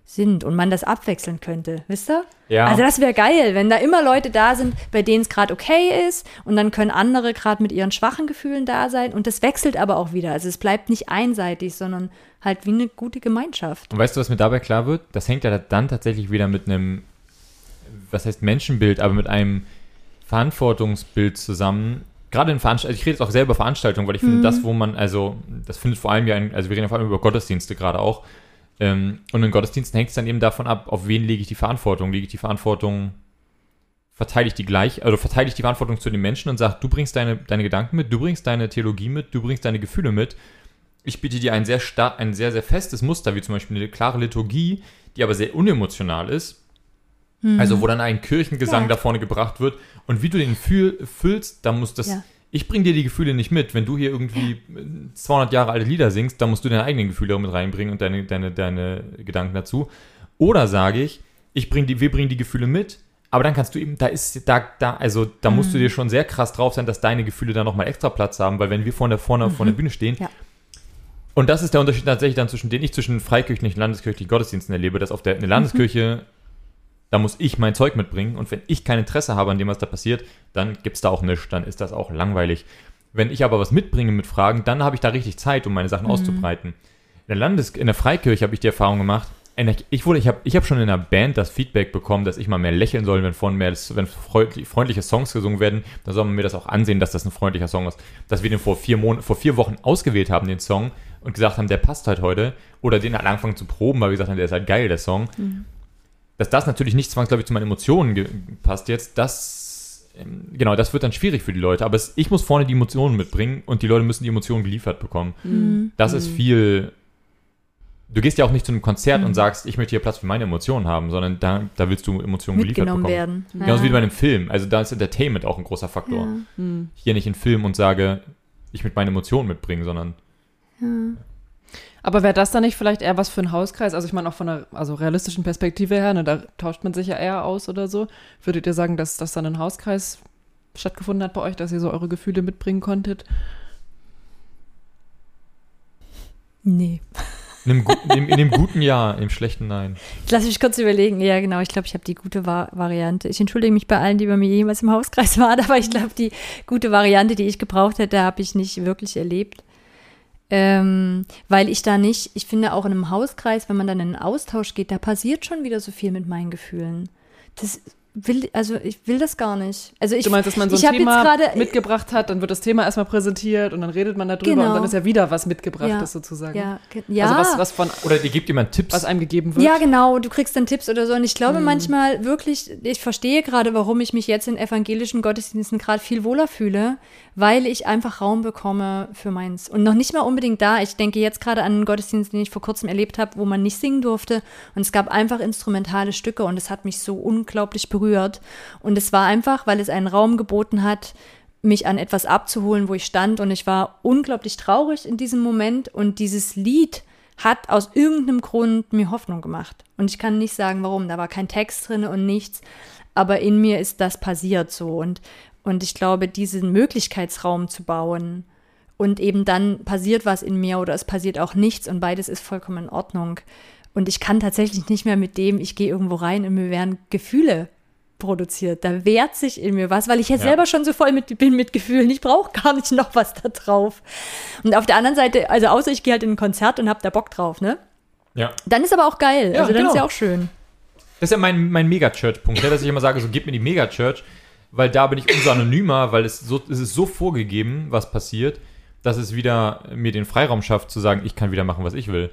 sind und man das abwechseln könnte, wisst ihr? Ja. Also das wäre geil, wenn da immer Leute da sind, bei denen es gerade okay ist und dann können andere gerade mit ihren schwachen Gefühlen da sein und das wechselt aber auch wieder. Also es bleibt nicht einseitig, sondern halt wie eine gute Gemeinschaft. Und weißt du, was mir dabei klar wird? Das hängt ja dann tatsächlich wieder mit einem, was heißt Menschenbild, aber mit einem Verantwortungsbild zusammen. Gerade in Veranstaltungen, ich rede jetzt auch selber Veranstaltungen, weil ich finde, das, wo man, also, das findet vor allem ja, in, also wir reden ja vor allem über Gottesdienste gerade auch. Ähm, und in Gottesdiensten hängt es dann eben davon ab, auf wen lege ich die Verantwortung. Lege ich die Verantwortung, verteile ich die gleich, also verteile ich die Verantwortung zu den Menschen und sage, du bringst deine, deine Gedanken mit, du bringst deine Theologie mit, du bringst deine Gefühle mit ich biete dir ein sehr, ein sehr, sehr festes Muster, wie zum Beispiel eine klare Liturgie, die aber sehr unemotional ist. Also wo dann ein Kirchengesang Ja. da vorne gebracht wird. Und wie du den fühl füllst, da muss das... Ja. Ich bringe dir die Gefühle nicht mit. Wenn du hier irgendwie äh, 200 Jahre alte Lieder singst, dann musst du deine eigenen Gefühle mit reinbringen und deine, deine, deine Gedanken dazu. Oder sage ich, ich bring die, wir bringen die Gefühle mit, aber dann kannst du eben, da ist, da, da, also da musst du Mhm. dir schon sehr krass drauf sein, dass deine Gefühle da nochmal extra Platz haben, weil wenn wir vorne, vorne vor der Bühne stehen, Ja. und das ist der Unterschied tatsächlich dann zwischen den ich zwischen freikirchlichen und landeskirchlichen Gottesdiensten erlebe, dass auf der eine Landeskirche, da muss ich mein Zeug mitbringen und wenn ich kein Interesse habe an dem, was da passiert, dann gibt es da auch nichts, dann ist das auch langweilig. Wenn ich aber was mitbringe mit Fragen, dann habe ich da richtig Zeit, um meine Sachen auszubreiten. In der Landes in der Freikirche habe ich die Erfahrung gemacht, ich wurde, ich habe ich hab schon in der Band das Feedback bekommen, dass ich mal mehr lächeln soll, wenn von mehr, wenn freundlich, freundliche Songs gesungen werden, dann soll man mir das auch ansehen, dass das ein freundlicher Song ist. Dass wir den vor vier Monaten, vor vier Wochen ausgewählt haben, den Song, und gesagt haben, der passt halt heute, oder den halt angefangen zu proben, weil wir gesagt haben, der ist halt geil, der Song. Dass das natürlich nicht zwangsläufig zu meinen Emotionen passt jetzt, das, ähm, genau, das wird dann schwierig für die Leute. Aber es, ich muss vorne die Emotionen mitbringen und die Leute müssen die Emotionen geliefert bekommen. Mhm. Das ist viel. Du gehst ja auch nicht zu einem Konzert und sagst, ich möchte hier Platz für meine Emotionen haben, sondern da, da willst du Emotionen geliefert bekommen. werden. Genauso Ja. wie bei einem Film. Also da ist Entertainment auch ein großer Faktor. Ja. Hier nicht in Film und sage, ich möchte meine Emotionen mitbringen, sondern Aber wäre das dann nicht vielleicht eher was für einen Hauskreis? Also ich meine auch von einer also realistischen Perspektive her, ne, da tauscht man sich ja eher aus oder so. Würdet ihr sagen, dass das dann ein Hauskreis stattgefunden hat bei euch, dass ihr so eure Gefühle mitbringen konntet? Nee. in einem, guten- in, in dem guten Jahr, im schlechten Nein. Lass mich kurz überlegen. Ja, genau. Ich glaube, ich habe die gute Va Variante. Ich entschuldige mich bei allen, die bei mir jemals im Hauskreis waren, aber ich glaube, die gute Variante, die ich gebraucht hätte, habe ich nicht wirklich erlebt. Ähm, weil ich da nicht, ich finde auch in einem Hauskreis, wenn man dann in einen Austausch geht, da passiert schon wieder so viel mit meinen Gefühlen. Das will, also ich will das gar nicht. Also ich, Du meinst, dass man so ich ein hab jetzt Thema gerade- mitgebracht hat, dann wird das Thema erstmal präsentiert und dann redet man darüber Genau. und dann ist ja wieder was mitgebrachtes Ja. sozusagen. ja, ge- ja. Also was, was von Oder dir gibt jemand Tipps. was einem gegeben wird. Ja, genau, du kriegst dann Tipps oder so. Und ich glaube manchmal wirklich, ich verstehe gerade, warum ich mich jetzt in evangelischen Gottesdiensten gerade viel wohler fühle, weil ich einfach Raum bekomme für meins. Und noch nicht mal unbedingt da. Ich denke jetzt gerade an einen Gottesdienst, den ich vor kurzem erlebt habe, wo man nicht singen durfte. Und es gab einfach instrumentale Stücke und es hat mich so unglaublich berührt. Und es war einfach, weil es einen Raum geboten hat, mich an etwas abzuholen, wo ich stand. Und ich war unglaublich traurig in diesem Moment. Und dieses Lied hat aus irgendeinem Grund mir Hoffnung gemacht. Und ich kann nicht sagen, warum. Da war kein Text drin und nichts. Aber in mir ist das passiert so. Und, und ich glaube, diesen Möglichkeitsraum zu bauen und eben dann passiert was in mir oder es passiert auch nichts und beides ist vollkommen in Ordnung. Und ich kann tatsächlich nicht mehr mit dem, ich gehe irgendwo rein und mir werden Gefühle produziert. Da wehrt sich in mir was, weil ich ja, ja. selber schon so voll mit, bin mit Gefühlen. Ich brauche gar nicht noch was da drauf. Und auf der anderen Seite, also außer ich gehe halt in ein Konzert und habe da Bock drauf, ne? Ja. Dann ist aber auch geil. Ja, also dann genau. ist ja auch schön. Das ist ja mein, mein Mega-Church-Punkt, ja, dass ich immer sage, so gib mir die Mega-Church, weil da bin ich umso anonymer, weil es, so, es ist so vorgegeben, was passiert, dass es wieder mir den Freiraum schafft, zu sagen, ich kann wieder machen, was ich will.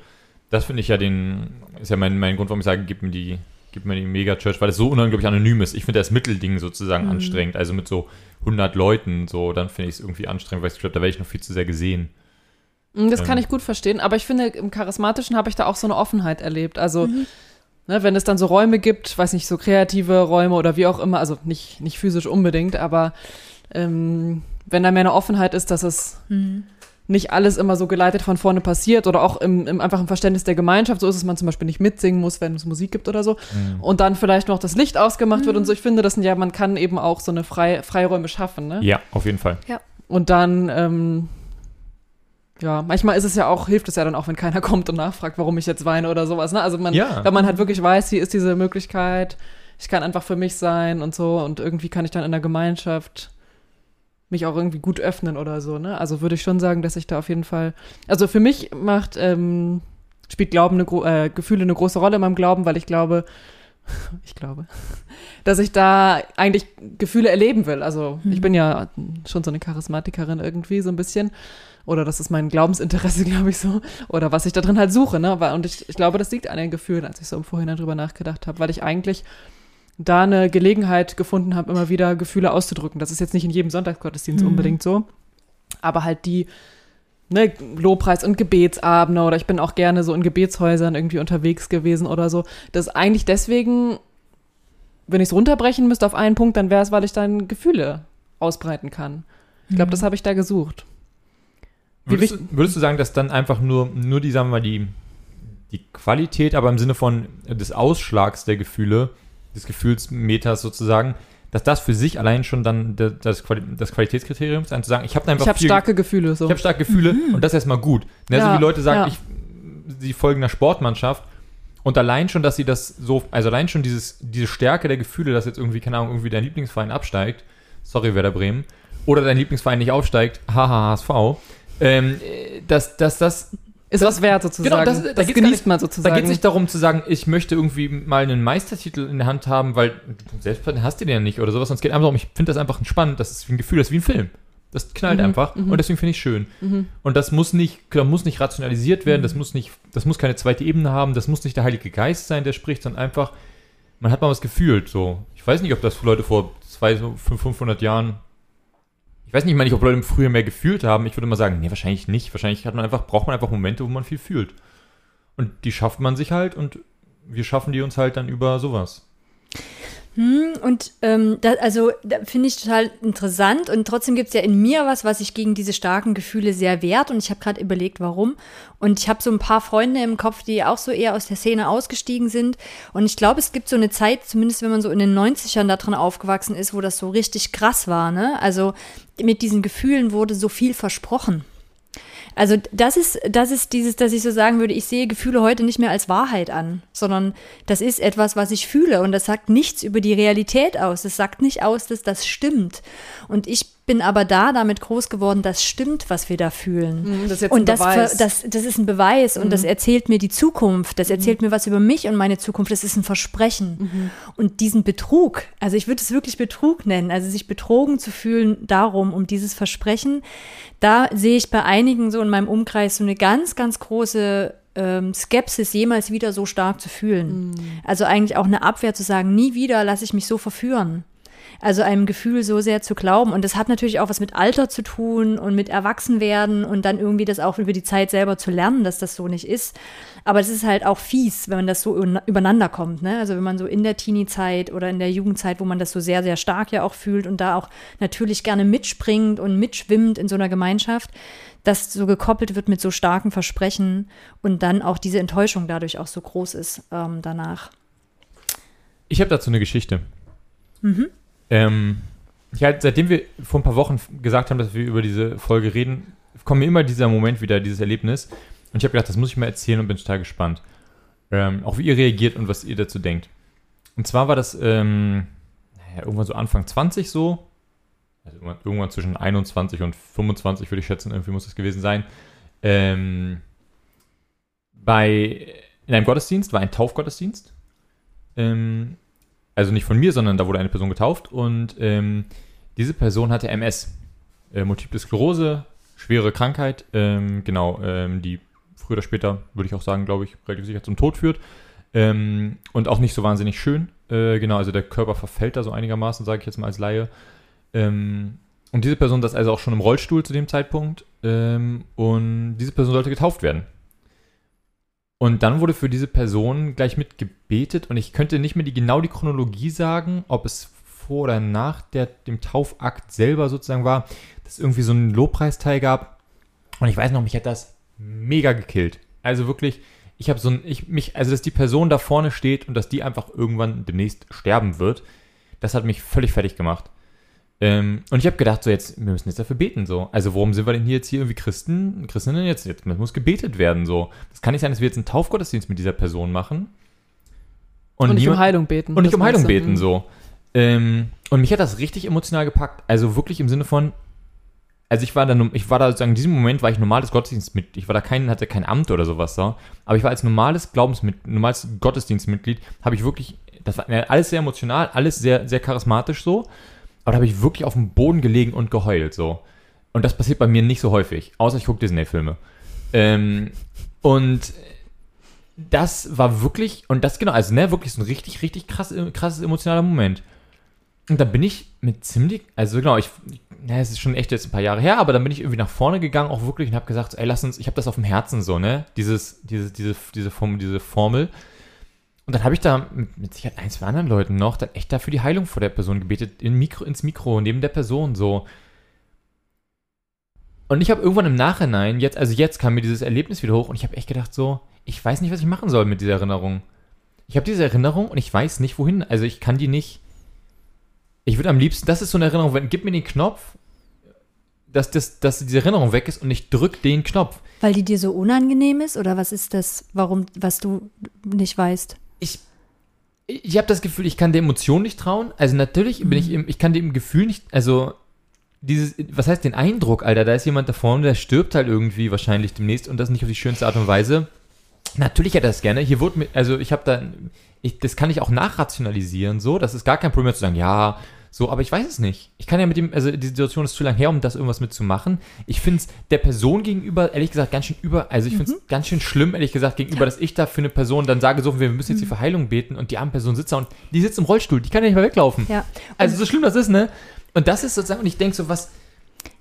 Das finde ich ja den, ist ja mein, mein Grund, warum ich sage, gib mir die, gib mir die Mega-Church, weil es so unglaublich anonym ist. Ich finde das Mittelding sozusagen mhm. anstrengend. Also mit so 100 Leuten, so, dann finde ich es irgendwie anstrengend, weil ich glaube, da werde ich noch viel zu sehr gesehen. Mm, das ähm. kann ich gut verstehen, aber ich finde, im Charismatischen habe ich da auch so eine Offenheit erlebt. Also, mhm. ne, wenn es dann so Räume gibt, weiß nicht, so kreative Räume oder wie auch immer, also nicht, nicht physisch unbedingt, aber ähm, wenn da mehr eine Offenheit ist, dass es mhm nicht alles immer so geleitet von vorne passiert oder auch im, im einfachen Verständnis der Gemeinschaft. So ist es, man zum Beispiel nicht mitsingen muss, wenn es Musik gibt oder so. Mhm. Und dann vielleicht noch das Licht ausgemacht mhm. wird und so. Ich finde, das sind ja, man kann eben auch so eine Frei, Freiräume schaffen. Ne? Ja, auf jeden Fall. Ja. Und dann, ähm, ja, manchmal ist es ja auch, hilft es ja dann auch, wenn keiner kommt und nachfragt, warum ich jetzt weine oder sowas. Ne? Also man, ja. wenn man halt wirklich weiß, hier ist diese Möglichkeit, ich kann einfach für mich sein und so und irgendwie kann ich dann in der Gemeinschaft mich auch irgendwie gut öffnen oder so, ne? Also würde ich schon sagen, dass ich da auf jeden Fall, also für mich macht, ähm, spielt Glauben eine, äh, Gefühle eine große Rolle in meinem Glauben, weil ich glaube, ich glaube, dass ich da eigentlich Gefühle erleben will. Also mhm. ich bin ja schon so eine Charismatikerin irgendwie so ein bisschen. Oder das ist mein Glaubensinteresse, glaube ich so. Oder was ich da drin halt suche. Ne? Und ich, ich glaube, das liegt an den Gefühlen, als ich so im Vorhinein drüber nachgedacht habe, weil ich eigentlich da eine Gelegenheit gefunden habe, immer wieder Gefühle auszudrücken. Das ist jetzt nicht in jedem Sonntagsgottesdienst mhm. unbedingt so, aber halt die ne, Lobpreis- und Gebetsabende oder ich bin auch gerne so in Gebetshäusern irgendwie unterwegs gewesen oder so. Das ist eigentlich deswegen, wenn ich es runterbrechen müsste auf einen Punkt, dann wäre es, weil ich dann Gefühle ausbreiten kann. Ich glaube, mhm. das habe ich da gesucht. Würdest du, würdest du, sagen, dass dann einfach nur, nur die, sagen wir mal, die, die Qualität, aber im Sinne von des Ausschlags der Gefühle des Gefühlsmeters sozusagen, dass das für sich allein schon dann das, Quali das Qualitätskriterium ist, zu sagen, ich habe einfach Ich habe starke Gefühle. So. Ich habe starke Gefühle mhm. und das ist erstmal gut. Ne, ja, so wie Leute sagen, ja. ich, sie folgen einer Sportmannschaft und allein schon, dass sie das so, also allein schon dieses, diese Stärke der Gefühle, dass jetzt irgendwie, keine Ahnung, irgendwie dein Lieblingsverein absteigt, sorry Werder Bremen, oder dein Lieblingsverein nicht aufsteigt, haha HSV, ähm, dass, dass das ist das, was wert sozusagen. Genau, das, das da genießt nicht, man sozusagen. Da geht es nicht darum zu sagen, ich möchte irgendwie mal einen Meistertitel in der Hand haben, weil selbst hast du den ja nicht oder sowas. Sonst geht einfach darum, ich finde das einfach spannend. Das ist wie ein Gefühl, das ist wie ein Film. Das knallt mhm, einfach mhm. und deswegen finde ich schön. Mhm. Und das muss nicht, das muss nicht rationalisiert werden, das mhm. muss nicht, das muss keine zweite Ebene haben, das muss nicht der Heilige Geist sein, der spricht, sondern einfach, man hat mal was gefühlt. So, ich weiß nicht, ob das Leute vor 200, 500 Jahren ich weiß nicht mal nicht, ob Leute früher mehr gefühlt haben. Ich würde mal sagen, nee, wahrscheinlich nicht. Wahrscheinlich hat man einfach, braucht man einfach Momente, wo man viel fühlt. Und die schafft man sich halt und wir schaffen die uns halt dann über sowas. Hm, und ähm, da, also da finde ich total interessant und trotzdem gibt es ja in mir was, was sich gegen diese starken Gefühle sehr wehrt und ich habe gerade überlegt, warum. Und ich habe so ein paar Freunde im Kopf, die auch so eher aus der Szene ausgestiegen sind. Und ich glaube, es gibt so eine Zeit, zumindest wenn man so in den 90ern da drin aufgewachsen ist, wo das so richtig krass war. Ne? Also mit diesen Gefühlen wurde so viel versprochen. Also das ist, das ist dieses, dass ich so sagen würde, ich sehe Gefühle heute nicht mehr als Wahrheit an, sondern das ist etwas, was ich fühle und das sagt nichts über die Realität aus. Das sagt nicht aus, dass das stimmt. Und ich bin aber da damit groß geworden, das stimmt, was wir da fühlen. Mhm, das und das, das, das ist ein Beweis mhm. und das mhm. erzählt mir die Zukunft. Das erzählt mhm. mir was über mich und meine Zukunft. Das ist ein Versprechen. Mhm. Und diesen Betrug, also ich würde es wirklich Betrug nennen, also sich betrogen zu fühlen darum, um dieses Versprechen, da sehe ich bei einigen so in meinem Umkreis so eine ganz, ganz große ähm, Skepsis jemals wieder so stark zu fühlen. Mhm. Also eigentlich auch eine Abwehr zu sagen, nie wieder lasse ich mich so verführen. Also einem Gefühl so sehr zu glauben. Und das hat natürlich auch was mit Alter zu tun und mit Erwachsenwerden und dann irgendwie das auch über die Zeit selber zu lernen, dass das so nicht ist. Aber es ist halt auch fies, wenn man das so übereinander kommt. Ne? Also wenn man so in der Teenie-Zeit oder in der Jugendzeit, wo man das so sehr, sehr stark ja auch fühlt und da auch natürlich gerne mitspringt und mitschwimmt in so einer Gemeinschaft, das so gekoppelt wird mit so starken Versprechen und dann auch diese Enttäuschung dadurch auch so groß ist ähm, danach. Ich habe dazu eine Geschichte. Mhm. Ähm, ja, seitdem wir vor ein paar Wochen gesagt haben, dass wir über diese Folge reden, kommt mir immer dieser Moment wieder, dieses Erlebnis. Und ich habe gedacht, das muss ich mal erzählen und bin total gespannt. Ähm, auch wie ihr reagiert und was ihr dazu denkt. Und zwar war das ähm, naja, irgendwann so Anfang 20 so. Also irgendwann zwischen 21 und 25 würde ich schätzen, irgendwie muss das gewesen sein. Ähm, bei, in einem Gottesdienst, war ein Taufgottesdienst. Ähm, also nicht von mir, sondern da wurde eine Person getauft und ähm, diese Person hatte MS, äh, Multiple Sklerose, schwere Krankheit, ähm, genau, ähm, die früher oder später, würde ich auch sagen, glaube ich, relativ sicher zum Tod führt ähm, und auch nicht so wahnsinnig schön. Äh, genau, also der Körper verfällt da so einigermaßen, sage ich jetzt mal als Laie. Ähm, und diese Person saß also auch schon im Rollstuhl zu dem Zeitpunkt ähm, und diese Person sollte getauft werden. Und dann wurde für diese Person gleich mit gebetet und ich könnte nicht mehr die, genau die Chronologie sagen, ob es vor oder nach der, dem Taufakt selber sozusagen war, dass es irgendwie so einen Lobpreisteil gab. Und ich weiß noch, mich hat das mega gekillt. Also wirklich, ich habe so ein, ich mich, also dass die Person da vorne steht und dass die einfach irgendwann demnächst sterben wird, das hat mich völlig fertig gemacht. Ähm, und ich habe gedacht, so jetzt, wir müssen jetzt dafür beten, so. Also warum sind wir denn hier jetzt hier irgendwie Christen, Christinnen jetzt? Jetzt muss gebetet werden, so. Das kann nicht sein, dass wir jetzt einen Taufgottesdienst mit dieser Person machen. Und, und nicht um Heilung beten. Und nicht um Heilung beten, so. Ähm, und mich hat das richtig emotional gepackt. Also wirklich im Sinne von, also ich war da, ich war da sozusagen in diesem Moment war ich normales Gottesdienstmitglied. Ich war da kein, hatte kein Amt oder sowas da. Aber ich war als normales Glaubensmitglied, normales Gottesdienstmitglied, habe ich wirklich, das war alles sehr emotional, alles sehr, sehr charismatisch so. Aber da habe ich wirklich auf dem Boden gelegen und geheult so. Und das passiert bei mir nicht so häufig, außer ich gucke Disney-Filme. Ähm, und das war wirklich, und das genau, also ne, wirklich so ein richtig, richtig krass, krasses emotionaler Moment. Und dann bin ich mit ziemlich, also genau, ich, ne, es ist schon echt jetzt ein paar Jahre her, aber dann bin ich irgendwie nach vorne gegangen, auch wirklich, und habe gesagt, ey, lass uns, ich habe das auf dem Herzen so, ne, dieses, dieses, diese, diese, Form, diese Formel. Und dann habe ich da mit, mit Sicherheit ein, zwei anderen Leuten noch dann echt dafür die Heilung vor der Person gebetet, in Mikro, ins Mikro, neben der Person so. Und ich habe irgendwann im Nachhinein, jetzt, also jetzt kam mir dieses Erlebnis wieder hoch und ich habe echt gedacht so, ich weiß nicht, was ich machen soll mit dieser Erinnerung. Ich habe diese Erinnerung und ich weiß nicht, wohin. Also ich kann die nicht. Ich würde am liebsten, das ist so eine Erinnerung, wenn, gib mir den Knopf, dass, das, dass diese Erinnerung weg ist und ich drück den Knopf. Weil die dir so unangenehm ist oder was ist das, warum, was du nicht weißt? Ich, ich habe das Gefühl, ich kann der Emotion nicht trauen. Also natürlich mhm. bin ich, mhm. im, ich kann dem Gefühl nicht, also dieses, was heißt den Eindruck, Alter, da ist jemand da vorne, der stirbt halt irgendwie wahrscheinlich demnächst und das nicht auf die schönste Art und Weise. Natürlich hätte er das gerne. Hier wurde mir, also ich habe da, ich, das kann ich auch nachrationalisieren, so, das ist gar kein Problem zu sagen, ja, so, aber ich weiß es nicht. Ich kann ja mit dem, also die Situation ist zu lang her, um das irgendwas mitzumachen. Ich finde es der Person gegenüber, ehrlich gesagt, ganz schön über, also ich finde es mhm. ganz schön schlimm, ehrlich gesagt, gegenüber, dass ich da für eine Person dann sage, so, wir müssen jetzt die mhm. Verheilung beten und die arme Person sitzt da und die sitzt im Rollstuhl, die kann ja nicht mehr weglaufen. Ja. Also so schlimm das ist, ne? Und das ist sozusagen, und ich denke so, was,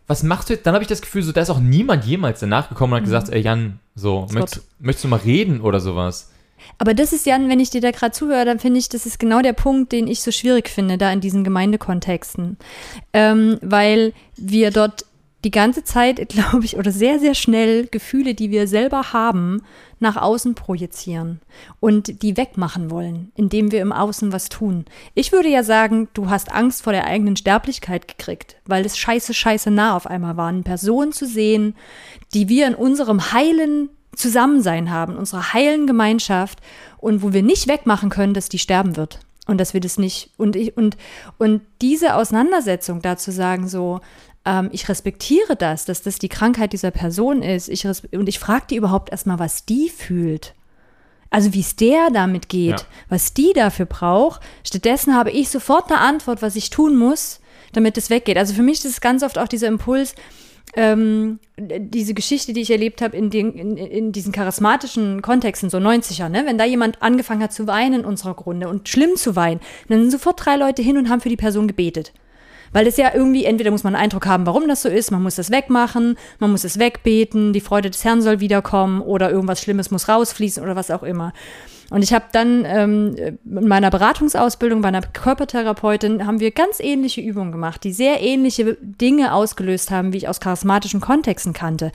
was machst du jetzt? Dann habe ich das Gefühl, so, da ist auch niemand jemals danach gekommen und hat mhm. gesagt, ey Jan, so, möchtest, möchtest du mal reden oder sowas? Aber das ist, Jan, wenn ich dir da gerade zuhöre, dann finde ich, das ist genau der Punkt, den ich so schwierig finde, da in diesen Gemeindekontexten. Ähm, weil wir dort die ganze Zeit, glaube ich, oder sehr, sehr schnell Gefühle, die wir selber haben, nach außen projizieren und die wegmachen wollen, indem wir im Außen was tun. Ich würde ja sagen, du hast Angst vor der eigenen Sterblichkeit gekriegt, weil es scheiße, scheiße nah auf einmal war, eine Person zu sehen, die wir in unserem heilen Zusammensein haben, unsere heilen Gemeinschaft und wo wir nicht wegmachen können, dass die sterben wird und dass wir das nicht und ich und und diese Auseinandersetzung dazu sagen so ähm, ich respektiere das, dass das die Krankheit dieser Person ist. Ich und ich frage die überhaupt erstmal, was die fühlt. Also wie es der damit geht, ja. was die dafür braucht. Stattdessen habe ich sofort eine Antwort, was ich tun muss, damit es weggeht. Also für mich ist es ganz oft auch dieser Impuls, ähm, diese Geschichte, die ich erlebt habe in, den, in, in diesen charismatischen Kontexten, so 90er, ne? wenn da jemand angefangen hat zu weinen in unserer Grunde und schlimm zu weinen, dann sind sofort drei Leute hin und haben für die Person gebetet. Weil das ja irgendwie, entweder muss man einen Eindruck haben, warum das so ist, man muss das wegmachen, man muss es wegbeten, die Freude des Herrn soll wiederkommen oder irgendwas Schlimmes muss rausfließen oder was auch immer. Und ich habe dann ähm, in meiner Beratungsausbildung bei einer Körpertherapeutin haben wir ganz ähnliche Übungen gemacht, die sehr ähnliche Dinge ausgelöst haben, wie ich aus charismatischen Kontexten kannte,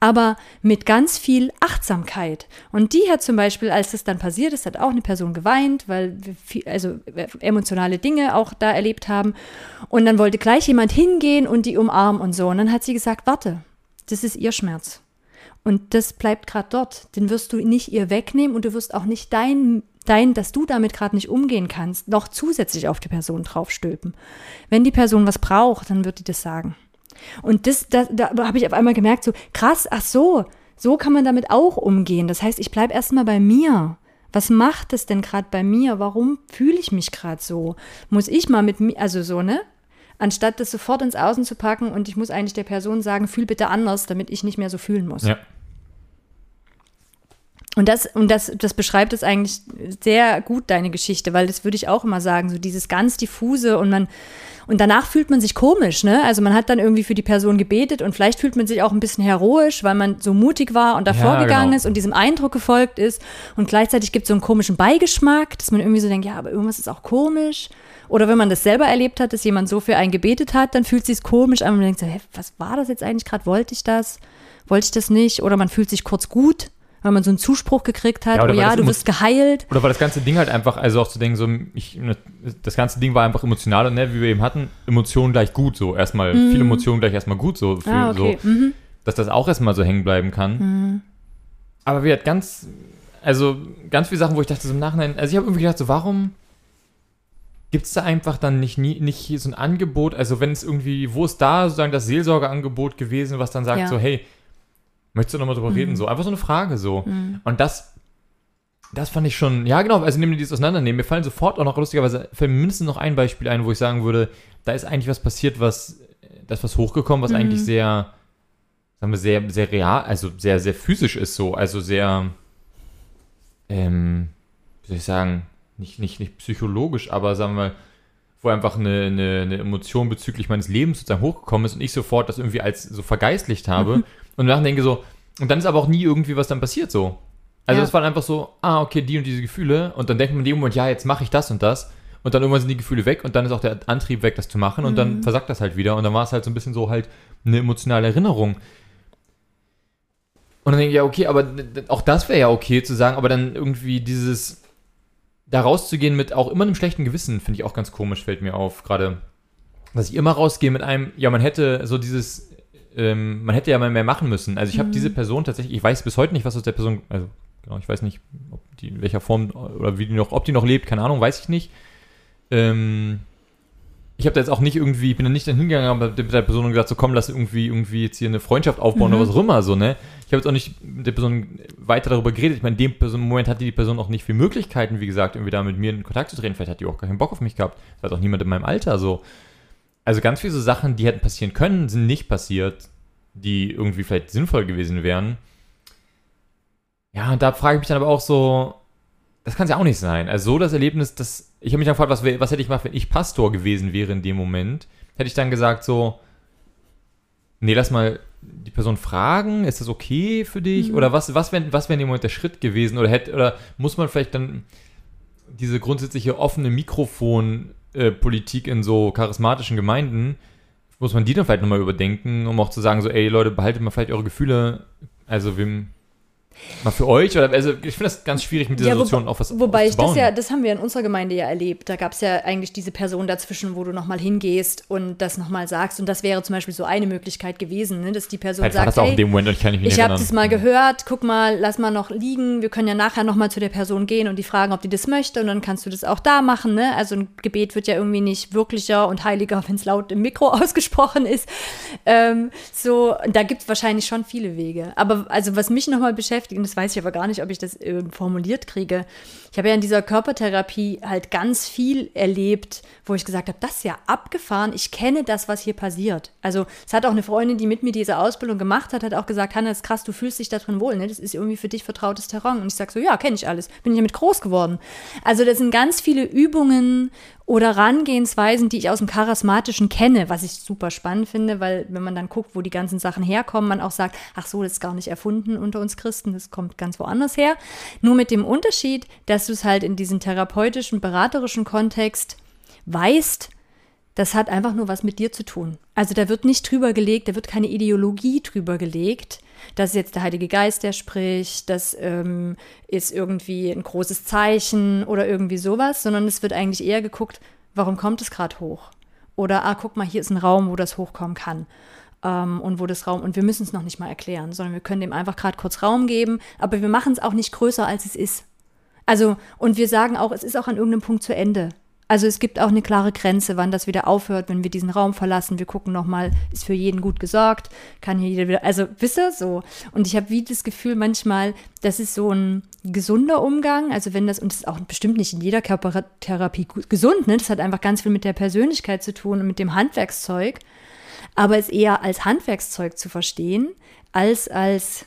aber mit ganz viel Achtsamkeit. Und die hat zum Beispiel, als das dann passiert ist, hat auch eine Person geweint, weil wir viel, also emotionale Dinge auch da erlebt haben. Und dann wollte gleich jemand hingehen und die umarmen und so. Und dann hat sie gesagt, warte, das ist ihr Schmerz. Und das bleibt gerade dort. Den wirst du nicht ihr wegnehmen und du wirst auch nicht dein, dein dass du damit gerade nicht umgehen kannst, noch zusätzlich auf die Person draufstülpen. Wenn die Person was braucht, dann wird die das sagen. Und das, das da habe ich auf einmal gemerkt, so krass, ach so, so kann man damit auch umgehen. Das heißt, ich bleibe erstmal bei mir. Was macht es denn gerade bei mir? Warum fühle ich mich gerade so? Muss ich mal mit mir, also so, ne? Anstatt das sofort ins Außen zu packen und ich muss eigentlich der Person sagen, fühl bitte anders, damit ich nicht mehr so fühlen muss. Ja. Und das, und das, das beschreibt es eigentlich sehr gut, deine Geschichte, weil das würde ich auch immer sagen, so dieses ganz diffuse und man, und danach fühlt man sich komisch, ne? Also man hat dann irgendwie für die Person gebetet und vielleicht fühlt man sich auch ein bisschen heroisch, weil man so mutig war und davor Ja, gegangen genau. ist und diesem Eindruck gefolgt ist. Und gleichzeitig gibt es so einen komischen Beigeschmack, dass man irgendwie so denkt, ja, aber irgendwas ist auch komisch. Oder wenn man das selber erlebt hat, dass jemand so für einen gebetet hat, dann fühlt es sich komisch an und man denkt so, hä, was war das jetzt eigentlich gerade? Wollte ich das? Wollte ich das nicht? Oder man fühlt sich kurz gut, weil man so einen Zuspruch gekriegt hat, Ja, oh ja, du wirst geheilt. Oder war das ganze Ding halt einfach, also auch zu denken, so, ich, das ganze Ding war einfach emotional und ne, wie wir eben hatten, Emotionen gleich gut, so erstmal, viele Emotionen gleich erstmal gut, so, für, Mhm. Ah, okay. so Mhm. dass das auch erstmal so hängen bleiben kann. Aber wir hat ganz, also ganz viele Sachen, wo ich dachte, so im Nachhinein, also ich habe irgendwie gedacht, so, warum gibt es da einfach dann nicht, nie, nicht so ein Angebot, also wenn es irgendwie, wo ist da sozusagen das Seelsorgeangebot gewesen, was dann sagt, Ja. so, hey, möchtest du nochmal drüber reden, so, einfach so eine Frage, so. Und das, das fand ich schon, ja genau, also nehmen wir dieses Auseinandernehmen. Mir fallen sofort auch noch lustigerweise fällt mir mindestens noch ein Beispiel ein, wo ich sagen würde, da ist eigentlich was passiert, was, da ist was hochgekommen, was eigentlich sehr, sagen wir, sehr, sehr real, also sehr, sehr physisch ist so, also sehr, ähm, wie soll ich sagen, nicht, nicht, nicht psychologisch, aber sagen wir mal, wo einfach eine, eine, eine Emotion bezüglich meines Lebens sozusagen hochgekommen ist und ich sofort das irgendwie als so vergeistlicht habe. Und danach denke so, und dann ist aber auch nie irgendwie was dann passiert so. Also Ja. das waren einfach so, ah, okay, die und diese Gefühle. Und dann denkt man in dem Moment, ja, jetzt mache ich das und das. Und dann irgendwann sind die Gefühle weg und dann ist auch der Antrieb weg, das zu machen. Und dann versagt das halt wieder. Und dann war es halt so ein bisschen so halt eine emotionale Erinnerung. Und dann denke ich, ja, okay, aber auch das wäre ja okay zu sagen, aber dann irgendwie dieses, da rauszugehen mit auch immer einem schlechten Gewissen, finde ich auch ganz komisch, fällt mir auf. Gerade, dass ich immer rausgehe mit einem, ja, man hätte so dieses, ähm, man hätte ja mal mehr machen müssen. Also ich habe diese Person tatsächlich, ich weiß bis heute nicht, was aus der Person, also genau, ich weiß nicht, ob die in welcher Form oder wie die noch, ob die noch lebt, keine Ahnung, weiß ich nicht. Ähm, ich habe da jetzt auch nicht irgendwie, ich bin da nicht dann hingegangen aber mit der Person und gesagt, so komm, lass irgendwie, irgendwie jetzt hier eine Freundschaft aufbauen oder was auch immer, so, ne? Habe jetzt auch nicht mit der Person weiter darüber geredet. Ich meine, in dem Moment hatte die Person auch nicht viele Möglichkeiten, wie gesagt, irgendwie da mit mir in Kontakt zu treten. Vielleicht hat die auch gar keinen Bock auf mich gehabt. Das weiß auch niemand in meinem Alter, so. Also ganz viele so Sachen, die hätten passieren können, sind nicht passiert, die irgendwie vielleicht sinnvoll gewesen wären. Ja, und da frage ich mich dann aber auch so, das kann es ja auch nicht sein. Also so das Erlebnis, das, ich habe mich dann gefragt, was, was hätte ich gemacht, wenn ich Pastor gewesen wäre in dem Moment? Hätte ich dann gesagt so, nee, lass mal die Person fragen, ist das okay für dich? Oder was, was wäre was wär in dem Moment der Schritt gewesen? Oder hätte, oder muss man vielleicht dann diese grundsätzliche offene Mikrofon-Politik in so charismatischen Gemeinden, muss man die dann vielleicht nochmal überdenken, um auch zu sagen, so, ey Leute, behaltet mal vielleicht eure Gefühle, also wem, mal für euch, oder, also ich finde das ganz schwierig mit dieser Ja, wo- Situation auf was Wobei ich das ja, das haben wir in unserer Gemeinde ja erlebt. Da gab es ja eigentlich diese Person dazwischen, wo du nochmal hingehst und das nochmal sagst. Und das wäre zum Beispiel so eine Möglichkeit gewesen, ne? dass die Person Vielleicht war sagt, das auch in hey, dem Moment ich kann mich nicht ich habe das mal gehört, guck mal, lass mal noch liegen. Wir können ja nachher nochmal zu der Person gehen und die fragen, ob die das möchte. Und dann kannst du das auch da machen. Ne? Also ein Gebet wird ja irgendwie nicht wirklicher und heiliger, wenn es laut im Mikro ausgesprochen ist. Ähm, so, da gibt es wahrscheinlich schon viele Wege. Aber also was mich nochmal beschäftigt, beschäftigt und das weiß ich aber gar nicht, ob ich das äh, formuliert kriege. Ich habe ja in dieser Körpertherapie halt ganz viel erlebt, wo ich gesagt habe, das ist ja abgefahren, ich kenne das, was hier passiert. Also es hat auch eine Freundin, die mit mir diese Ausbildung gemacht hat, hat auch gesagt, Hanna, das ist krass, du fühlst dich da drin wohl, ne? das ist irgendwie für dich vertrautes Terrain. Und ich sage so, ja, kenne ich alles, bin ich damit groß geworden. Also das sind ganz viele Übungen oder Herangehensweisen, die ich aus dem Charismatischen kenne, was ich super spannend finde, weil wenn man dann guckt, wo die ganzen Sachen herkommen, man auch sagt, ach so, das ist gar nicht erfunden unter uns Christen, das kommt ganz woanders her. Nur mit dem Unterschied, dass du es halt in diesem therapeutischen, beraterischen Kontext weißt, das hat einfach nur was mit dir zu tun. Also da wird nicht drüber gelegt, da wird keine Ideologie drüber gelegt, das ist jetzt der Heilige Geist, der spricht, das ähm, ist irgendwie ein großes Zeichen oder irgendwie sowas, sondern es wird eigentlich eher geguckt, warum kommt es gerade hoch? Oder, ah, guck mal, hier ist ein Raum, wo das hochkommen kann. Ähm, und wo das Raum, und wir müssen es noch nicht mal erklären, sondern wir können dem einfach gerade kurz Raum geben, aber wir machen es auch nicht größer, als es ist. Also, und wir sagen auch, es ist auch an irgendeinem Punkt zu Ende. Also es gibt auch eine klare Grenze, wann das wieder aufhört, wenn wir diesen Raum verlassen. Wir gucken nochmal, ist für jeden gut gesorgt, kann hier jeder wieder, also wisst ihr, so. Und ich habe wie das Gefühl manchmal, das ist so ein gesunder Umgang, also wenn das, und das ist auch bestimmt nicht in jeder Körpertherapie gesund, ne? das hat einfach ganz viel mit der Persönlichkeit zu tun und mit dem Handwerkszeug, aber es eher als Handwerkszeug zu verstehen, als als,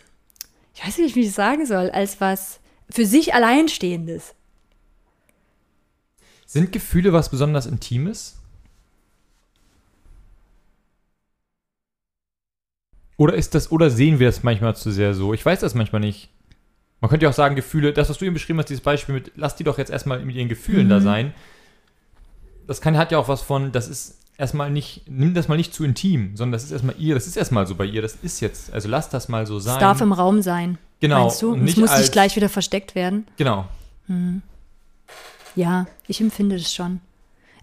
ich weiß nicht, wie ich sagen soll, als was für sich Alleinstehendes. Sind Gefühle was besonders Intimes? Oder ist das, oder sehen wir das manchmal zu sehr so? Ich weiß das manchmal nicht. Man könnte ja auch sagen, Gefühle, das, was du eben beschrieben hast, dieses Beispiel mit, lass die doch jetzt erstmal mit ihren Gefühlen mhm. da sein. Das kann, hat ja auch was von, das ist erstmal nicht, nimm das mal nicht zu intim, sondern das ist erstmal ihr, das ist erstmal so bei ihr, das ist jetzt, also lass das mal so sein. Es darf im Raum sein. Genau. Meinst du? Und es muss nicht gleich wieder versteckt werden. Genau. Mhm. Ja, ich empfinde das schon.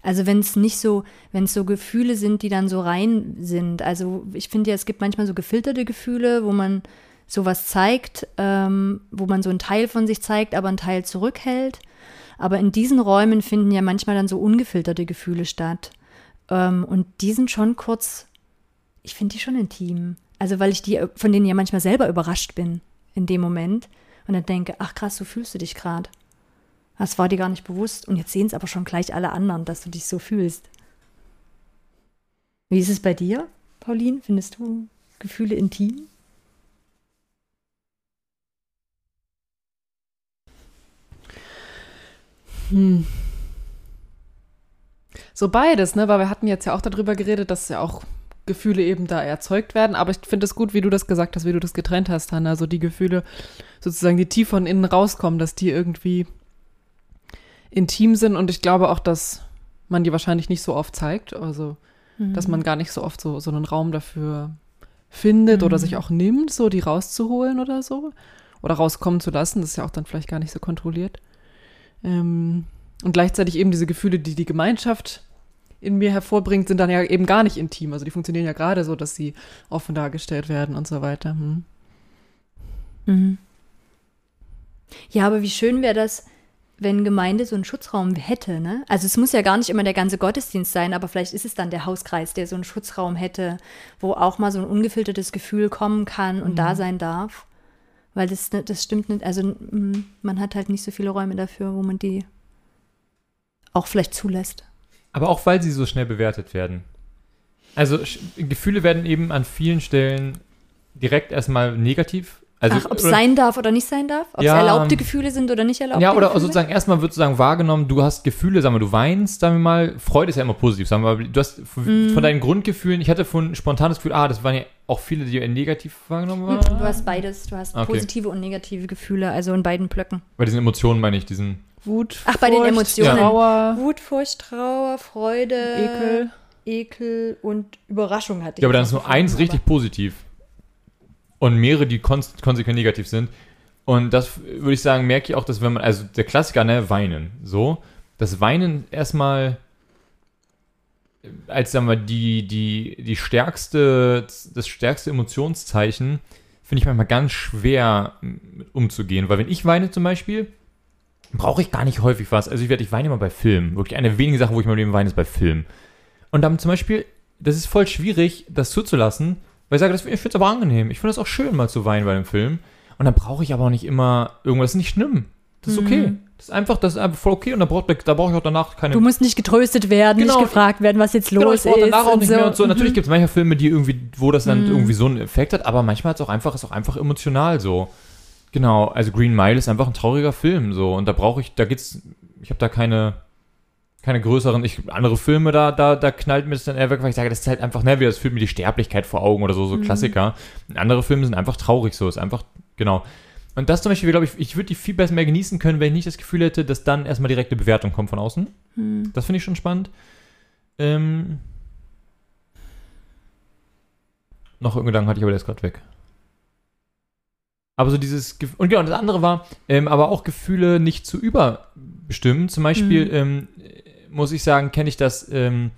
Also wenn es nicht so, wenn es so Gefühle sind, die dann so rein sind. Also ich finde ja, es gibt manchmal so gefilterte Gefühle, wo man sowas zeigt, ähm, wo man so einen Teil von sich zeigt, aber einen Teil zurückhält. Aber in diesen Räumen finden ja manchmal dann so ungefilterte Gefühle statt. Ähm, und die sind schon kurz, ich finde die schon intim. Also weil ich die, von denen ja manchmal selber überrascht bin in dem Moment. Und dann denke, ach krass, so fühlst du dich gerade. Das war dir gar nicht bewusst. Und jetzt sehen es aber schon gleich alle anderen, dass du dich so fühlst. Wie ist es bei dir, Pauline? Findest du Gefühle intim? Hm. So beides, ne? Weil wir hatten jetzt ja auch darüber geredet, dass ja auch Gefühle eben da erzeugt werden. Aber ich finde es gut, wie du das gesagt hast, wie du das getrennt hast, Hanna. Also die Gefühle sozusagen, die tief von innen rauskommen, dass die irgendwie intim sind und ich glaube auch, dass man die wahrscheinlich nicht so oft zeigt. Also, mhm. dass man gar nicht so oft so, so einen Raum dafür findet mhm. oder sich auch nimmt, so die rauszuholen oder so. Oder rauskommen zu lassen. Das ist ja auch dann vielleicht gar nicht so kontrolliert. Ähm, und gleichzeitig eben diese Gefühle, die die Gemeinschaft in mir hervorbringt, sind dann ja eben gar nicht intim. Also die funktionieren ja gerade so, dass sie offen dargestellt werden und so weiter. Hm. Mhm. Ja, aber wie schön wäre das, wenn Gemeinde so einen Schutzraum hätte, ne? Also es muss ja gar nicht immer der ganze Gottesdienst sein, aber vielleicht ist es dann der Hauskreis, der so einen Schutzraum hätte, wo auch mal so ein ungefiltertes Gefühl kommen kann und mhm. da sein darf. Weil das, ne, das stimmt nicht, also man hat halt nicht so viele Räume dafür, wo man die auch vielleicht zulässt. Aber auch weil sie so schnell bewertet werden. Also Gefühle werden eben an vielen Stellen direkt erstmal negativ also, Ach, ob es sein darf oder nicht sein darf? Ob es ja, erlaubte Gefühle sind oder nicht erlaubte Ja, oder Gefühle? sozusagen erstmal wird sozusagen wahrgenommen, du hast Gefühle, sagen wir, du weinst, sagen wir mal, Freude ist ja immer positiv, sagen wir mal, du hast mm. von deinen Grundgefühlen, ich hatte von spontanes Gefühl, ah, das waren ja auch viele, die negativ wahrgenommen waren. Du hast beides, du hast okay. positive und negative Gefühle, also in beiden Blöcken. Bei diesen Emotionen meine ich, diesen Wut, Ach, bei den Emotionen. Trauer. Wut, Furcht, Trauer, Freude, Ekel. Ekel und Überraschung hatte ich. Ja, aber dann ist nur eins richtig positiv und mehrere, die kon konsequent negativ sind. Und das würde ich sagen, merke ich auch, dass wenn man, also der Klassiker, ne, Weinen, so, das Weinen erstmal als, sagen wir, die, die, die stärkste, das stärkste Emotionszeichen, finde ich manchmal ganz schwer umzugehen. Weil wenn ich weine zum Beispiel, brauche ich gar nicht häufig was. Also ich werde, ich weine immer bei Filmen. Wirklich eine wenige Sache, wo ich mal Leben weine, ist bei Filmen. Und dann zum Beispiel, das ist voll schwierig, das zuzulassen, weil ich sage, das, ich finde es aber angenehm. Ich finde es auch schön, mal zu weinen bei einem Film. Und dann brauche ich aber auch nicht immer irgendwas. Das ist nicht schlimm. Das ist okay. Das ist einfach, das ist einfach voll okay. Und da brauche da brauch ich auch danach keine. Du musst nicht getröstet werden, Genau. nicht gefragt werden, was jetzt Genau, los ich brauche ist. danach auch nicht so. mehr und so. Mhm. Natürlich gibt es manche Filme, die irgendwie, wo das dann irgendwie so einen Effekt hat, aber manchmal ist auch einfach, ist auch einfach emotional so. Genau, also Green Mile ist einfach ein trauriger Film so und da brauche ich, da geht's, ich habe da keine, keine größeren, ich, andere Filme, da, da, da knallt mir das dann eher weg, weil ich sage, das ist halt einfach, ne, wie das fühlt mir die Sterblichkeit vor Augen oder so, so Klassiker. Und andere Filme sind einfach traurig so, ist einfach, genau. Und das zum Beispiel, glaube ich, ich würde die viel besser mehr genießen können, wenn ich nicht das Gefühl hätte, dass dann erstmal direkte Bewertung kommt von außen. Das finde ich schon spannend. Ähm, noch irgendeinen Gedanken hatte ich, aber der ist gerade weg. Aber so dieses, Gef- und genau, das andere war, ähm, aber auch Gefühle nicht zu überbestimmen. Zum Beispiel, ähm, muss ich sagen, kenne ich das, ähm,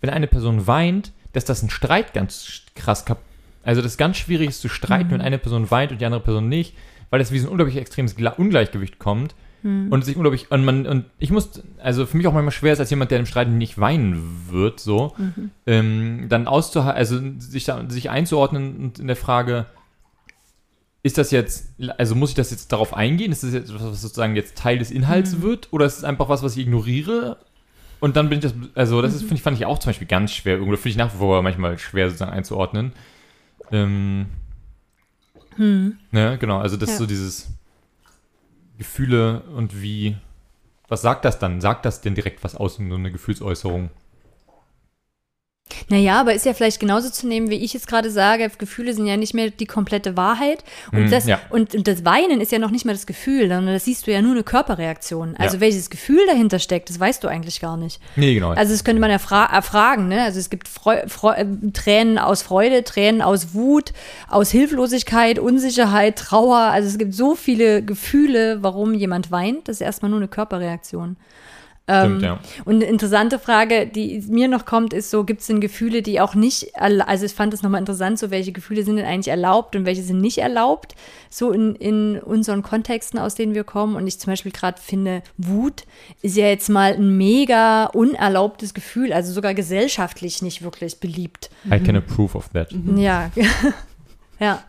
wenn eine Person weint, dass das ein Streit ganz krass kap Also das ist ganz schwierig ist zu streiten, wenn eine Person weint und die andere Person nicht, weil das wie so ein unglaublich extremes Ungleichgewicht kommt. Und sich unglaublich, und man, und ich muss, also für mich auch manchmal schwer ist, als jemand, der im Streit nicht weinen wird, so, ähm, dann auszuhalten, also sich, da, sich einzuordnen und in der Frage, ist das jetzt, also muss ich das jetzt darauf eingehen? Ist das jetzt was, was sozusagen jetzt Teil des Inhalts wird? Oder ist es einfach was, was ich ignoriere? Und dann bin ich das, also das ist, finde ich, fand ich auch zum Beispiel ganz schwer, irgendwo finde ich nach wie vor manchmal schwer sozusagen einzuordnen. Ähm, ne, genau, also das ist Ja. so dieses Gefühle und wie, was sagt das dann? Sagt das denn direkt was aus, so eine Gefühlsäußerung? Naja, aber ist ja vielleicht genauso zu nehmen, wie ich jetzt gerade sage, Gefühle sind ja nicht mehr die komplette Wahrheit. Und, Mhm, das, ja. und, und das Weinen ist ja noch nicht mal das Gefühl, sondern das siehst du ja nur eine Körperreaktion. Also Ja. welches Gefühl dahinter steckt, das weißt du eigentlich gar nicht. Nee, genau. Also das könnte man ja fra erfragen, ne? Also es gibt Freu Freu äh, Tränen aus Freude, Tränen aus Wut, aus Hilflosigkeit, Unsicherheit, Trauer. Also es gibt so viele Gefühle, warum jemand weint. Das ist erstmal nur eine Körperreaktion. Stimmt, ja. Und eine interessante Frage, die mir noch kommt, ist so, gibt es denn Gefühle, die auch nicht, also ich fand es nochmal interessant, so welche Gefühle sind denn eigentlich erlaubt und welche sind nicht erlaubt, so in, in unseren Kontexten, aus denen wir kommen. Und ich zum Beispiel gerade finde, Wut ist ja jetzt mal ein mega unerlaubtes Gefühl, also sogar gesellschaftlich nicht wirklich beliebt. I can approve of that. Ja, ja.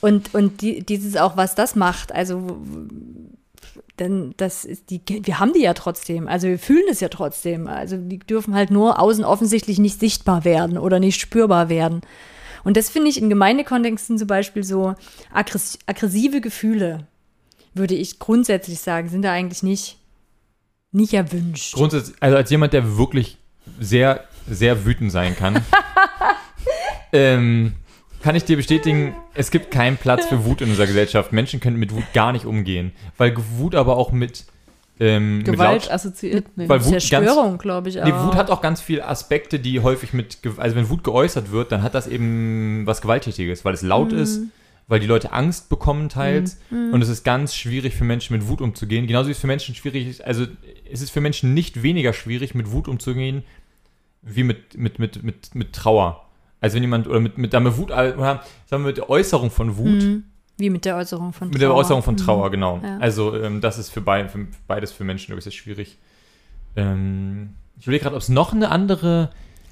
Und, und die, dieses auch, was das macht, also denn das ist die, wir haben die ja trotzdem, also wir fühlen es ja trotzdem. Also die dürfen halt nur außen offensichtlich nicht sichtbar werden oder nicht spürbar werden. Und das finde ich in Gemeindekontexten zum Beispiel so aggress aggressive Gefühle, würde ich grundsätzlich sagen, sind da eigentlich nicht, nicht erwünscht. Grundsätzlich, also als jemand, der wirklich sehr, sehr wütend sein kann, ähm, kann ich dir bestätigen, es gibt keinen Platz für Wut in unserer Gesellschaft. Menschen können mit Wut gar nicht umgehen, weil Wut aber auch mit, ähm, Gewalt assoziiert. Nee. weil Wut Zerstörung, glaube ich auch. Nee, Wut hat auch ganz viele Aspekte, die häufig mit, also wenn Wut geäußert wird, dann hat das eben was Gewalttätiges, weil es laut Mhm. ist, weil die Leute Angst bekommen teils und es ist ganz schwierig für Menschen mit Wut umzugehen. Genauso wie es für Menschen schwierig ist, also es ist für Menschen nicht weniger schwierig mit Wut umzugehen, wie mit, mit, mit, mit, mit Trauer. Also wenn jemand, oder mit, mit, da mit Wut, oder sagen wir mit der Äußerung von Wut, Mhm. Wie mit der Äußerung von mit der Trauer. Äußerung von Trauer, genau. Ja. Also ähm, das ist für, beid, für beides für Menschen, glaube ich, sehr schwierig. Ähm, ich überlege gerade, ob es noch eine andere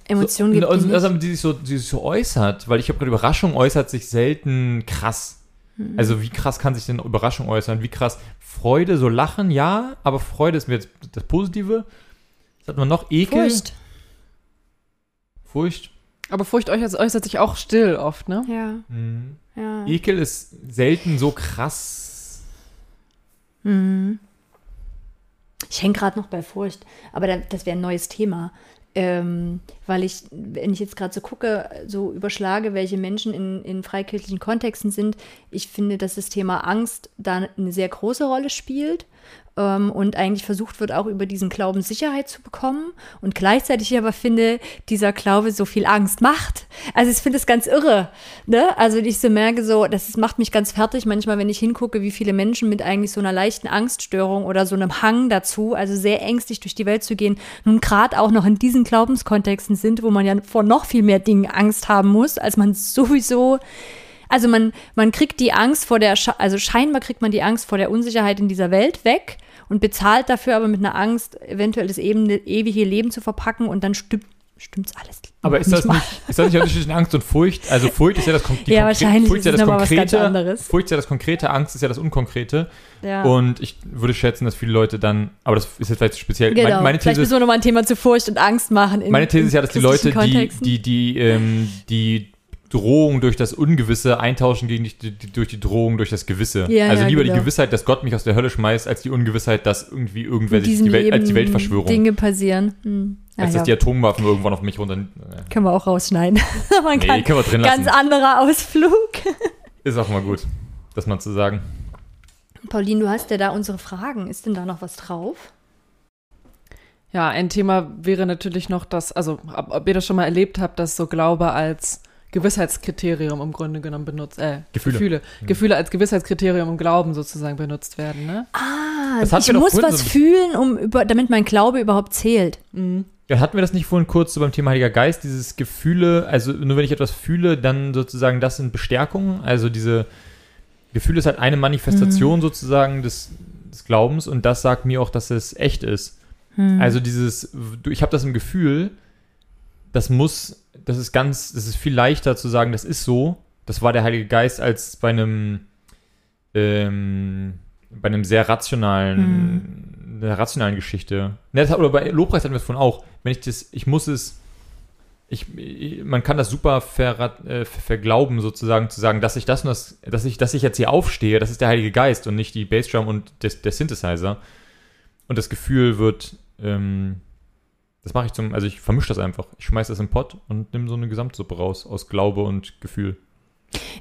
Emotionen so, gibt, die also, nicht. also, die, sich so, die sich so äußert, weil ich habe gerade Überraschung äußert sich selten krass. Mhm. Also wie krass kann sich denn Überraschung äußern? Wie krass Freude, so Lachen, ja, aber Freude ist mir jetzt das Positive. Was hat man noch? Ekel? Furcht. Furcht. Aber Furcht äußert, äußert sich auch still oft, ne? Ja, Mhm. ja. Ekel ist selten so krass. Mhm. Ich hänge gerade noch bei Furcht, aber da, das wäre ein neues Thema. Ähm, weil ich, wenn ich jetzt gerade so gucke, so überschlage, welche Menschen in, in freikirchlichen Kontexten sind, ich finde, dass das Thema Angst da eine sehr große Rolle spielt ähm, und eigentlich versucht wird, auch über diesen Glauben Sicherheit zu bekommen und gleichzeitig ich aber finde, dieser Glaube so viel Angst macht. Also ich finde es ganz irre. Ne? Also ich so merke so, das ist, macht mich ganz fertig manchmal, wenn ich hingucke, wie viele Menschen mit eigentlich so einer leichten Angststörung oder so einem Hang dazu, also sehr ängstlich durch die Welt zu gehen, nun gerade auch noch in diesen Glaubenskontexten sind, wo man ja vor noch viel mehr Dingen Angst haben muss, als man sowieso also man, man kriegt die Angst vor der, also scheinbar kriegt man die Angst vor der Unsicherheit in dieser Welt weg und bezahlt dafür aber mit einer Angst, eventuell das eben, ewige Leben zu verpacken und dann stü- stimmt's alles. Aber ist das, nicht, ist das nicht der Unterschied zwischen Angst und Furcht? Also Furcht ist ja das, kon Ja, wahrscheinlich Furcht ist ja das Konkrete. anderes. Furcht ist ja das Konkrete, Angst ist ja das Unkonkrete. Ja. Und ich würde schätzen, dass viele Leute dann, aber das ist jetzt vielleicht speziell. genau. Meine, meine Vielleicht These müssen wir nochmal ein Thema zu Furcht und Angst machen. In, Meine These ist ja, dass die Leute, die, die, die, ähm, die Drohung durch das Ungewisse eintauschen gegen die, die, durch die Drohung durch das Gewisse. Ja, also ja, lieber genau. die Gewissheit, dass Gott mich aus der Hölle schmeißt, als die Ungewissheit, dass irgendwie irgendwer sich die Welt, als die Weltverschwörung. Dinge passieren. Hm. Ja, als ja. dass die Atomwaffen irgendwann auf mich runter. Äh, Können wir auch rausschneiden. Man nee, kann können wir drin ganz lassen. anderer Ausflug. Ist auch mal gut, das mal zu sagen. Pauline, du hast ja da unsere Fragen. Ist denn da noch was drauf? Ja, ein Thema wäre natürlich noch das, also ob, ob ihr das schon mal erlebt habt, dass so Glaube als Gewissheitskriterium im Grunde genommen benutzt, äh, Gefühle. Gefühle, Gefühle als Gewissheitskriterium im Glauben sozusagen benutzt werden, ne? Ah, ich muss was so- fühlen, um über, damit mein Glaube überhaupt zählt. Mhm. Ja, hatten wir das nicht vorhin kurz so beim Thema Heiliger Geist, dieses Gefühle, also nur wenn ich etwas fühle, dann sozusagen das sind Bestärkungen, also diese Gefühle ist halt eine Manifestation Mhm. sozusagen des, des Glaubens und das sagt mir auch, dass es echt ist. Hm. Also dieses, du- ich habe das im Gefühl, das muss, das ist ganz, das ist viel leichter zu sagen, das ist so, das war der Heilige Geist, als bei einem, ähm, bei einem sehr rationalen, einer rationalen Geschichte. Ne, hat- oder bei Lobpreis hatten wir es vorhin auch. Wenn ich das, ich muss es, ich, man kann das super ver, äh, ver- verglauben sozusagen, zu sagen, dass ich das und das, dass ich, dass ich jetzt hier aufstehe, das ist der Heilige Geist und nicht die Bassdrum und des, der Synthesizer. Und das Gefühl wird, ähm, das mache ich zum, also ich vermische das einfach. Ich schmeiß das im Pott und nehme so eine Gesamtsuppe raus aus Glaube und Gefühl.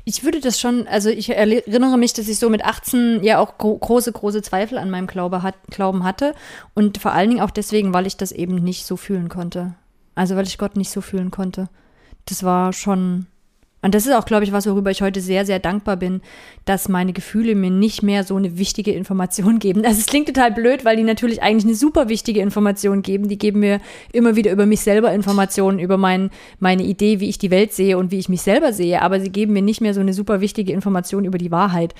Ich würde das schon, also ich erinnere mich, dass ich so mit 18 ja auch gro große, große Zweifel an meinem Glaube hat, Glauben hatte. Und vor allen Dingen auch deswegen, weil ich das eben nicht so fühlen konnte. Also weil ich Gott nicht so fühlen konnte. Das war schon. Und das ist auch, glaube ich, was, worüber ich heute sehr, sehr dankbar bin, dass meine Gefühle mir nicht mehr so eine wichtige Information geben. Also es klingt total blöd, weil die natürlich eigentlich eine super wichtige Information geben. Die geben mir immer wieder über mich selber Informationen, über mein, meine Idee, wie ich die Welt sehe und wie ich mich selber sehe. Aber sie geben mir nicht mehr so eine super wichtige Information über die Wahrheit.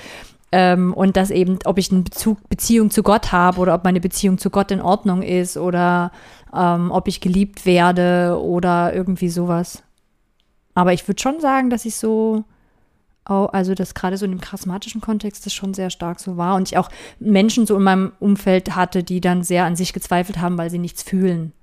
Ähm, und das eben, ob ich eine Bezug, Beziehung zu Gott habe oder ob meine Beziehung zu Gott in Ordnung ist oder ähm, ob ich geliebt werde oder irgendwie sowas. Aber ich würde schon sagen, dass ich so, oh, also das gerade so in dem charismatischen Kontext das schon sehr stark so war und ich auch Menschen so in meinem Umfeld hatte, die dann sehr an sich gezweifelt haben, weil sie nichts fühlen.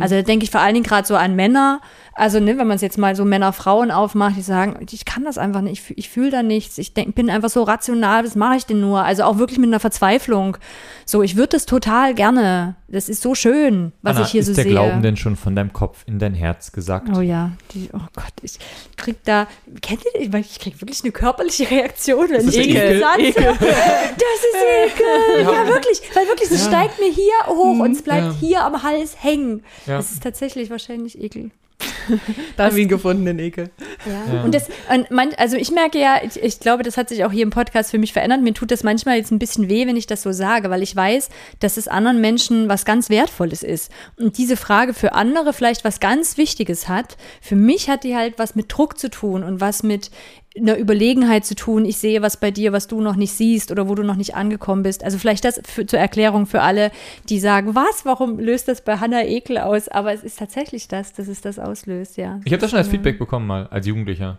Also da denke ich vor allen Dingen gerade so an Männer, also ne, wenn man es jetzt mal so Männer-Frauen aufmacht, die sagen, ich kann das einfach nicht, ich, ich fühle da nichts, ich denk, bin einfach so rational, was mache ich denn nur? Also auch wirklich mit einer Verzweiflung. So, ich würde das total gerne. Das ist so schön, was Anna, ich hier ist so der sehe. Glauben denn schon von deinem Kopf in dein Herz gesagt? Oh ja, die, oh Gott, ich krieg da, kennt ihr, ich, meine, ich krieg wirklich eine körperliche Reaktion, wenn ich ist diesen Ekel. Satz Ekel. Das ist Ekel. Ja, wirklich, weil wirklich, es Ja. steigt mir hier hoch und es bleibt Ja. hier am Hals hängen. Ja. Das ist tatsächlich wahrscheinlich Ekel. Da haben wir ihn gefunden, den Ekel. Ja. Ja. Und das, und man, also ich merke ja, ich, ich glaube, das hat sich auch hier im Podcast für mich verändert. Mir tut das manchmal jetzt ein bisschen weh, wenn ich das so sage, weil ich weiß, dass es anderen Menschen was ganz Wertvolles ist. Und diese Frage für andere vielleicht was ganz Wichtiges hat. Für mich hat die halt was mit Druck zu tun und was mit einer Überlegenheit zu tun. Ich sehe was bei dir, was du noch nicht siehst oder wo du noch nicht angekommen bist. Also vielleicht das für, zur Erklärung für alle, die sagen, was, warum löst das bei Hannah Ekel aus? Aber es ist tatsächlich das, dass es das auslöst, ja. Ich habe das schon als Ja. Feedback bekommen mal, als Jugendlicher.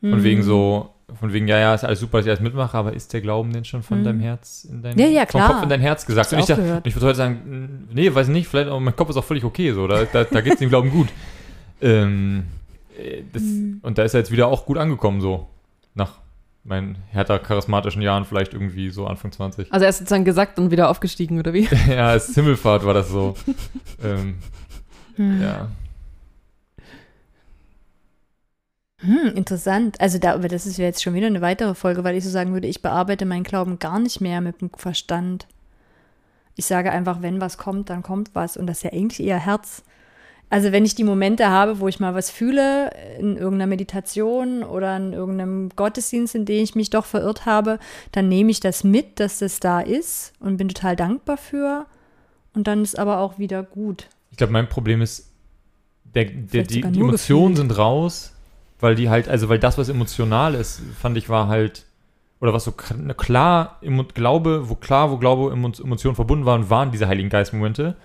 Mhm. Von wegen so, von wegen, ja, ja, ist alles super, dass ich alles mitmache, aber ist der Glauben denn schon von Mhm. deinem Herz in dein Ja, ja, vom. Kopf in dein Herz gesagt? Und ich, gehört. ich würde heute sagen, nee, weiß nicht, vielleicht, mein Kopf ist auch völlig okay, so, da, da, da geht es dem Glauben gut. Ähm, äh, das, Mhm. Und da ist er jetzt wieder auch gut angekommen, so, nach meinen härter charismatischen Jahren, vielleicht irgendwie so Anfang 20. Also er ist sozusagen gesagt und wieder aufgestiegen, oder wie? ja, als Himmelfahrt war das so. ähm, Hm. ja. Hm, interessant. Also da, aber das ist ja jetzt schon wieder eine weitere Folge, weil ich so sagen würde, ich bearbeite meinen Glauben gar nicht mehr mit dem Verstand. Ich sage einfach, wenn was kommt, dann kommt was. Und das ist ja eigentlich eher Herz. Also wenn ich die Momente habe, wo ich mal was fühle, in irgendeiner Meditation oder in irgendeinem Gottesdienst, in dem ich mich doch verirrt habe, dann nehme ich das mit, dass das da ist und bin total dankbar für. Und dann ist aber auch wieder gut. Ich glaube, mein Problem ist, der, der, die, die Emotionen gefühlt. sind raus, weil die halt, also weil das, was emotional ist, fand ich, war halt, oder was so k- klar, Glaube, wo klar, wo Glaube, Emo- Emotionen verbunden waren, waren diese Heiligen Geist-Momente.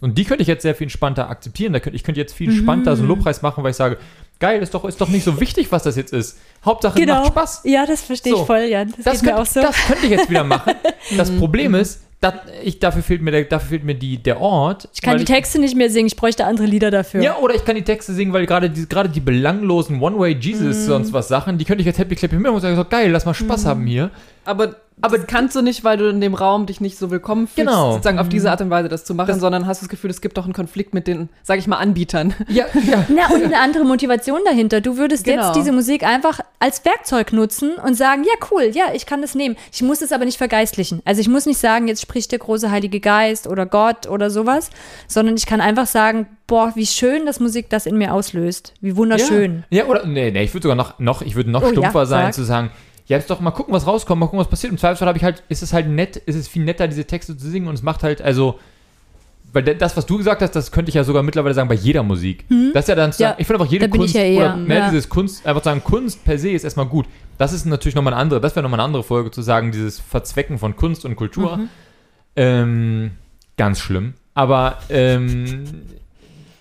Und die könnte ich jetzt sehr viel entspannter akzeptieren. Da könnte, ich könnte jetzt viel Mhm. entspannter so einen Lobpreis machen, weil ich sage, geil, ist doch, ist doch nicht so wichtig, was das jetzt ist. Hauptsache, Genau. macht Spaß. Ja, das verstehe So. ich voll, Jan. Das, Das geht mir könnte, auch so. das könnte ich jetzt wieder machen. Das Problem ist, dat, ich, dafür, fehlt mir der, dafür fehlt mir die, der Ort. ich kann die Texte nicht mehr singen, ich bräuchte andere Lieder dafür. Ja, oder ich kann die Texte singen, weil gerade die, gerade die belanglosen One-Way-Jesus, Mhm. sonst was Sachen, die könnte ich jetzt Happy Clappy hören und sagen, so, geil, lass mal Spaß haben hier. Aber, aber das kannst du nicht, weil du in dem Raum dich nicht so willkommen fühlst, Genau. sozusagen auf diese Art und Weise das zu machen, Das- sondern hast das Gefühl, es gibt doch einen Konflikt mit den, sag ich mal, Anbietern. Ja, ja. Na, und eine andere Motivation dahinter. Du würdest Genau. jetzt diese Musik einfach als Werkzeug nutzen und sagen, ja, cool, ja, ich kann das nehmen. Ich muss es aber nicht vergeistlichen. Also ich muss nicht sagen, jetzt spricht der große Heilige Geist oder Gott oder sowas, sondern ich kann einfach sagen, boah, wie schön, dass Musik das in mir auslöst. Wie wunderschön. Ja, oder, nee, nee, ich würde sogar noch, noch, ich würde noch Oh, ja, stumpfer sein, sag. zu sagen, ja, jetzt doch mal gucken, was rauskommt, mal gucken, was passiert. Im Zweifelsfall habe ich halt, ist es halt nett, ist es viel netter, diese Texte zu singen und es macht halt, also, weil das, was du gesagt hast, das könnte ich ja sogar mittlerweile sagen, bei jeder Musik. Das ist ja dann, Hm? Ja, ich finde einfach jede Kunst, ja eher, oder ne, ja. dieses Kunst, einfach sagen, Kunst per se ist erstmal gut. Das ist natürlich nochmal eine andere, das wäre nochmal eine andere Folge, zu sagen, dieses Verzwecken von Kunst und Kultur. Mhm. Ähm, ganz schlimm. Aber, ähm,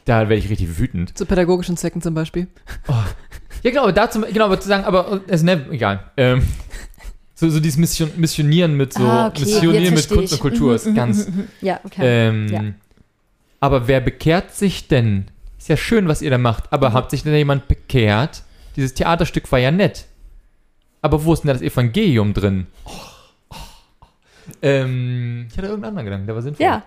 da werde ich richtig wütend. Zu pädagogischen Zwecken zum Beispiel. Ja, genau, aber dazu, genau, aber zu sagen, aber also, ne, egal. Ähm, so, so dieses Mission, Missionieren mit so, Ah, okay, Missionieren mit Kunst und. Kultur Mhm, ist mhm, ganz. mhm, mhm. Ja, okay. Ähm, Ja. Aber wer bekehrt sich denn? Ist ja schön, was ihr da macht, Mhm. aber habt sich denn jemand bekehrt? Dieses Theaterstück war ja nett. Aber wo ist denn da das Evangelium drin? Ähm, ich hatte irgendeinen anderen Gedanken, der war sinnvoll. ja.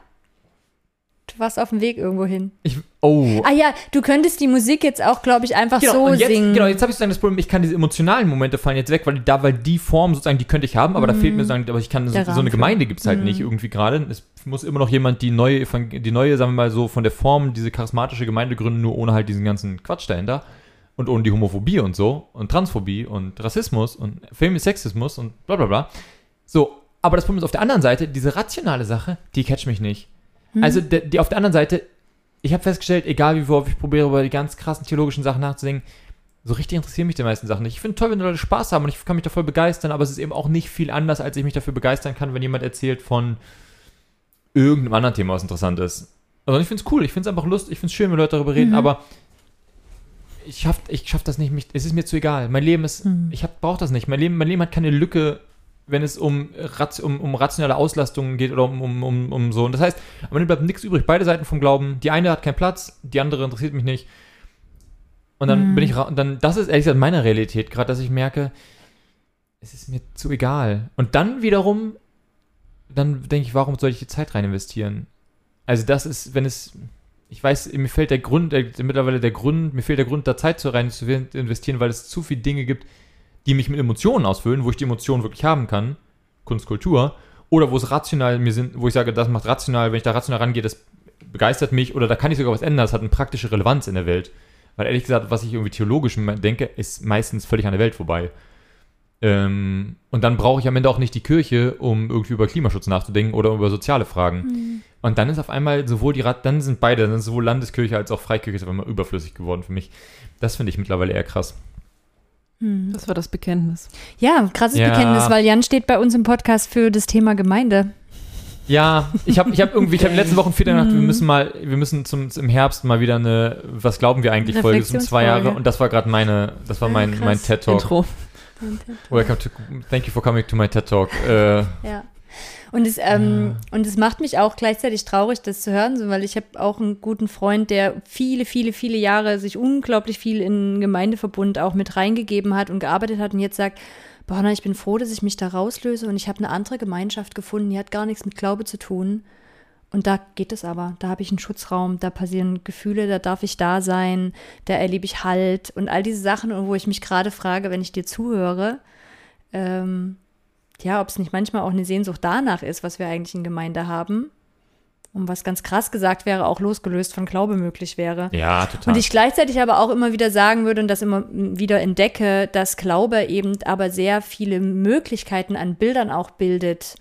Du warst auf dem Weg irgendwo hin. Ich, oh, Ah ja, du könntest die Musik jetzt auch, glaube ich, einfach Genau, so jetzt, singen. Genau, jetzt habe ich sozusagen das Problem, ich kann diese emotionalen Momente fallen jetzt weg, weil da, weil die Form sozusagen, die könnte ich haben, aber da fehlt mir sozusagen, aber ich kann, so, so eine Gemeinde gibt es halt nicht irgendwie gerade. Es muss immer noch jemand die neue, die neue, sagen wir mal so, von der Form, diese charismatische Gemeinde gründen, nur ohne halt diesen ganzen Quatsch dahinter. Und ohne die Homophobie und so und Transphobie und Rassismus und Femisexismus und bla bla bla. So, aber das Problem ist auf der anderen Seite, diese rationale Sache, die catcht mich nicht. Also der, die auf der anderen Seite, ich habe festgestellt, egal wie oft ich probiere, über die ganz krassen theologischen Sachen nachzudenken, so richtig interessieren mich die meisten Sachen nicht. Ich finde toll, wenn Leute Spaß haben und ich kann mich da voll begeistern, aber es ist eben auch nicht viel anders, als ich mich dafür begeistern kann, wenn jemand erzählt von irgendeinem anderen Thema, was interessant ist. Also ich finde es cool, ich finde es einfach lustig, ich finde es schön, wenn Leute darüber reden, aber ich schaff, ich schaff das nicht, mich, es ist mir zu egal. Mein Leben ist, ich brauche das nicht. Mein Leben, mein Leben hat keine Lücke, wenn es um, um, um rationale Auslastungen geht oder um, um, um, um so. Und das heißt, am Ende bleibt nichts übrig. Beide Seiten vom Glauben. Die eine hat keinen Platz, die andere interessiert mich nicht. Und dann bin ich, dann, das ist ehrlich gesagt meine Realität, gerade, dass ich merke, es ist mir zu egal. Und dann wiederum, dann denke ich, warum soll ich die Zeit rein investieren? Also das ist, wenn es, ich weiß, mir fällt der Grund, der, mittlerweile der Grund, mir fehlt der Grund, da Zeit zu rein zu investieren, weil es zu viele Dinge gibt, die mich mit Emotionen ausfüllen, wo ich die Emotionen wirklich haben kann, Kunst, Kultur, oder wo es rational mir sind, wo ich sage, das macht rational, wenn ich da rational rangehe, das begeistert mich, oder da kann ich sogar was ändern, das hat eine praktische Relevanz in der Welt. Weil ehrlich gesagt, was ich irgendwie theologisch denke, ist meistens völlig an der Welt vorbei. Ähm, und dann brauche ich am Ende auch nicht die Kirche, um irgendwie über Klimaschutz nachzudenken oder über soziale Fragen. Und dann ist auf einmal sowohl die Rat, dann sind beide, dann ist sowohl Landeskirche als auch Freikirche ist auf einmal überflüssig geworden für mich. Das finde ich mittlerweile eher krass. Das war das Bekenntnis. ja, krasses Ja. Bekenntnis, weil Jan steht bei uns im Podcast für das Thema Gemeinde. Ja, ich habe ich hab irgendwie, ich habe in den letzten Wochen viel gedacht, wir müssen mal, wir müssen zum, im Herbst mal wieder eine, was glauben wir eigentlich, Folge zum zwei Jahre. Und das war gerade meine, das war mein, krass. mein TED Talk. Intro. Welcome to, thank you for coming to my TED Talk. Äh, Ja. Und es, ähm, und es macht mich auch gleichzeitig traurig, das zu hören, so, weil ich habe auch einen guten Freund, der viele, viele, viele Jahre sich unglaublich viel in Gemeindeverbund auch mit reingegeben hat und gearbeitet hat und jetzt sagt, boah, na, ich bin froh, dass ich mich da rauslöse und ich habe eine andere Gemeinschaft gefunden, die hat gar nichts mit Glaube zu tun. Und da geht es aber. Da habe ich einen Schutzraum, da passieren Gefühle, da darf ich da sein, da erlebe ich Halt und all diese Sachen, und wo ich mich gerade frage, wenn ich dir zuhöre, ähm, ja, ob es nicht manchmal auch eine Sehnsucht danach ist, was wir eigentlich in Gemeinde haben. Und was ganz krass gesagt wäre, auch losgelöst von Glaube möglich wäre. ja, total. Und ich gleichzeitig aber auch immer wieder sagen würde und das immer wieder entdecke, dass Glaube eben aber sehr viele Möglichkeiten an Bildern auch bildet,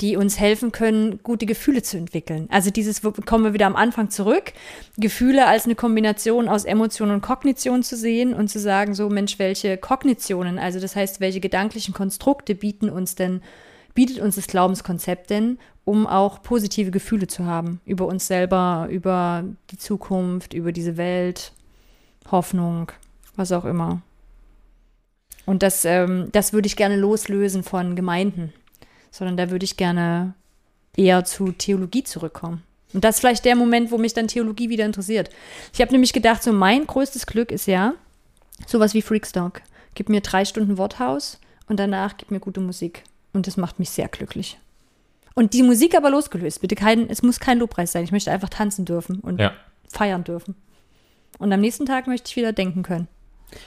die uns helfen können, gute Gefühle zu entwickeln. Also dieses, kommen wir wieder am Anfang zurück, Gefühle als eine Kombination aus Emotion und Kognition zu sehen und zu sagen, so Mensch, welche Kognitionen, also das heißt, welche gedanklichen Konstrukte bieten uns denn bietet uns das Glaubenskonzept denn, um auch positive Gefühle zu haben über uns selber, über die Zukunft, über diese Welt, Hoffnung, was auch immer. Und das, ähm, das würde ich gerne loslösen von Gemeinden, sondern da würde ich gerne eher zu Theologie zurückkommen. Und das ist vielleicht der Moment, wo mich dann Theologie wieder interessiert. Ich habe nämlich gedacht, so mein größtes Glück ist ja sowas wie Freakstock. Gib mir drei Stunden Worthaus und danach gib mir gute Musik. Und das macht mich sehr glücklich. Und die Musik aber losgelöst. Bitte kein, es muss kein Lobpreis sein. Ich möchte einfach tanzen dürfen und Ja. feiern dürfen. Und am nächsten Tag möchte ich wieder denken können.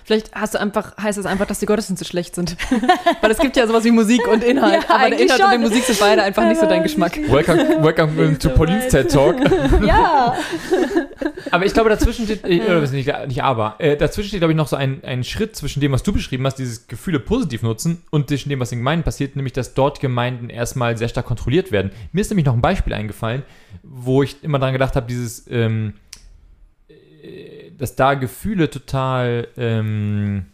Vielleicht hast du einfach, heißt es einfach, dass die Gottesdienste schlecht sind. Weil es gibt ja sowas wie Musik und Inhalt. Ja, aber der eigentlich Inhalt und die schon. Musik sind beide einfach nicht so dein Geschmack. Welcome, welcome to Paulins TED Talk. Ja. Aber ich glaube, dazwischen steht, äh, oder das nicht, nicht aber, äh, dazwischen steht, glaube ich, noch so ein, ein Schritt zwischen dem, was du beschrieben hast, dieses Gefühle positiv nutzen, und zwischen dem, was in Gemeinden passiert, nämlich, dass dort Gemeinden erstmal sehr stark kontrolliert werden. Mir ist nämlich noch ein Beispiel eingefallen, wo ich immer daran gedacht habe, dieses, ähm, äh, dass da Gefühle total, ähm,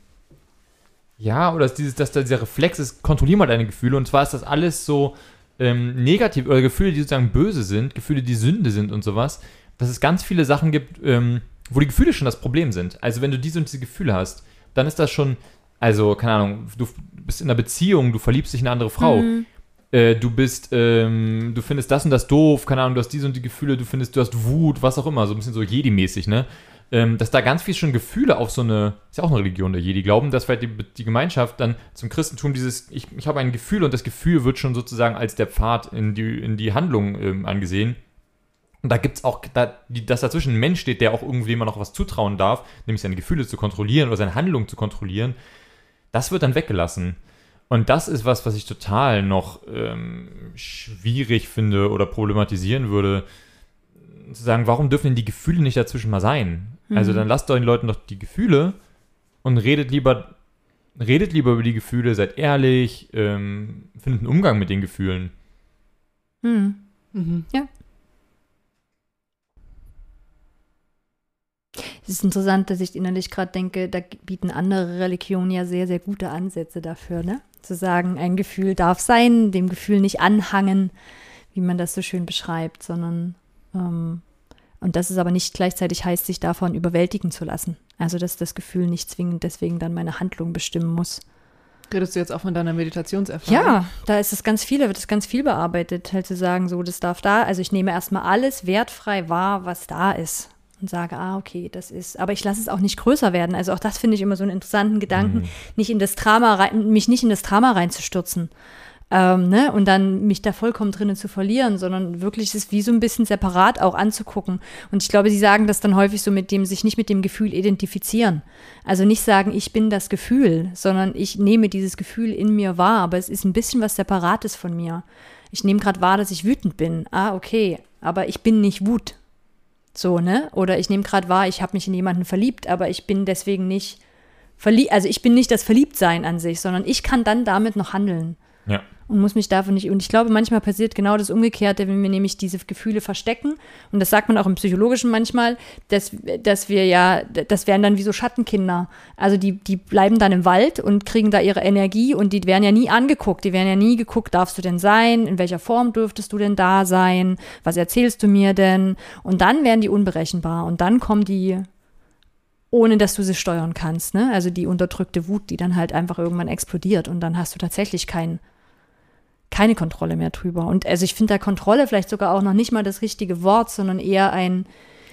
ja, oder dass, dieses, dass da dieser Reflex ist, kontrollier mal deine Gefühle, und zwar ist das alles so ähm, negativ, oder Gefühle, die sozusagen böse sind, Gefühle, die Sünde sind und sowas, dass es ganz viele Sachen gibt, ähm, wo die Gefühle schon das Problem sind. Also wenn du diese und diese Gefühle hast, dann ist das schon, also keine Ahnung, du bist in einer Beziehung, du verliebst dich in eine andere Frau, äh, du bist, ähm, du findest das und das doof, keine Ahnung, du hast diese und die Gefühle, du findest, du hast Wut, was auch immer, so ein bisschen so Jedi-mäßig, ne? Ähm, dass da ganz viel schon Gefühle auf so eine, ist ja auch eine Religion der Jedi, glauben, dass vielleicht die, die Gemeinschaft dann zum Christentum dieses, ich, ich habe ein Gefühl und das Gefühl wird schon sozusagen als der Pfad in die, in die Handlung ähm, angesehen. Und da gibt es auch, da, die, dass dazwischen ein Mensch steht, der auch irgendwie immer noch was zutrauen darf, nämlich seine Gefühle zu kontrollieren oder seine Handlung zu kontrollieren, das wird dann weggelassen. Und das ist was, was ich total noch ähm, schwierig finde oder problematisieren würde, zu sagen, warum dürfen denn die Gefühle nicht dazwischen mal sein? Also dann lasst doch den Leuten doch die Gefühle und redet lieber, redet lieber über die Gefühle, seid ehrlich, ähm, findet einen Umgang mit den Gefühlen. Hm. Mhm. Es ist interessant, dass ich innerlich gerade denke, da bieten andere Religionen ja sehr, sehr gute Ansätze dafür, ne? Zu sagen, ein Gefühl darf sein, dem Gefühl nicht anhangen, wie man das so schön beschreibt, sondern ähm, und dass es aber nicht gleichzeitig heißt, sich davon überwältigen zu lassen. Also dass das Gefühl nicht zwingend deswegen dann meine Handlung bestimmen muss. Redest du jetzt auch von deiner Meditationserfahrung? Ja, da ist es ganz viel, da wird es ganz viel bearbeitet, halt zu sagen, so, das darf da, also ich nehme erstmal alles wertfrei wahr, was da ist und sage, ah, okay, das ist, aber ich lasse es auch nicht größer werden. Also auch das finde ich immer so einen interessanten Gedanken, nicht in das Drama rein, mich nicht in das Drama reinzustürzen. Ähm, ne? Und dann mich da vollkommen drinnen zu verlieren, sondern wirklich es wie so ein bisschen separat auch anzugucken. Und ich glaube, sie sagen das dann häufig so mit dem, sich nicht mit dem Gefühl identifizieren. Also nicht sagen, ich bin das Gefühl, sondern ich nehme dieses Gefühl in mir wahr, aber es ist ein bisschen was Separates von mir. Ich nehme gerade wahr, dass ich wütend bin. Ah, okay, aber ich bin nicht Wut. So, ne? Oder ich nehme gerade wahr, ich habe mich in jemanden verliebt, aber ich bin deswegen nicht verliebt, also ich bin nicht das Verliebtsein an sich, sondern ich kann dann damit noch handeln Ja. Und muss mich davon nicht. Und ich glaube, manchmal passiert genau das Umgekehrte, wenn wir nämlich diese Gefühle verstecken. Und das sagt man auch im Psychologischen manchmal, dass, dass wir ja, das wären dann wie so Schattenkinder. Also die, die bleiben dann im Wald und kriegen da ihre Energie und die werden ja nie angeguckt. Die werden ja nie geguckt, darfst du denn sein? In welcher Form dürftest du denn da sein? Was erzählst du mir denn? Und dann werden die unberechenbar. Und dann kommen die ohne dass du sie steuern kannst, ne? Also die unterdrückte Wut, die dann halt einfach irgendwann explodiert und dann hast du tatsächlich kein, keine Kontrolle mehr drüber. Und also ich finde da Kontrolle vielleicht sogar auch noch nicht mal das richtige Wort, sondern eher ein,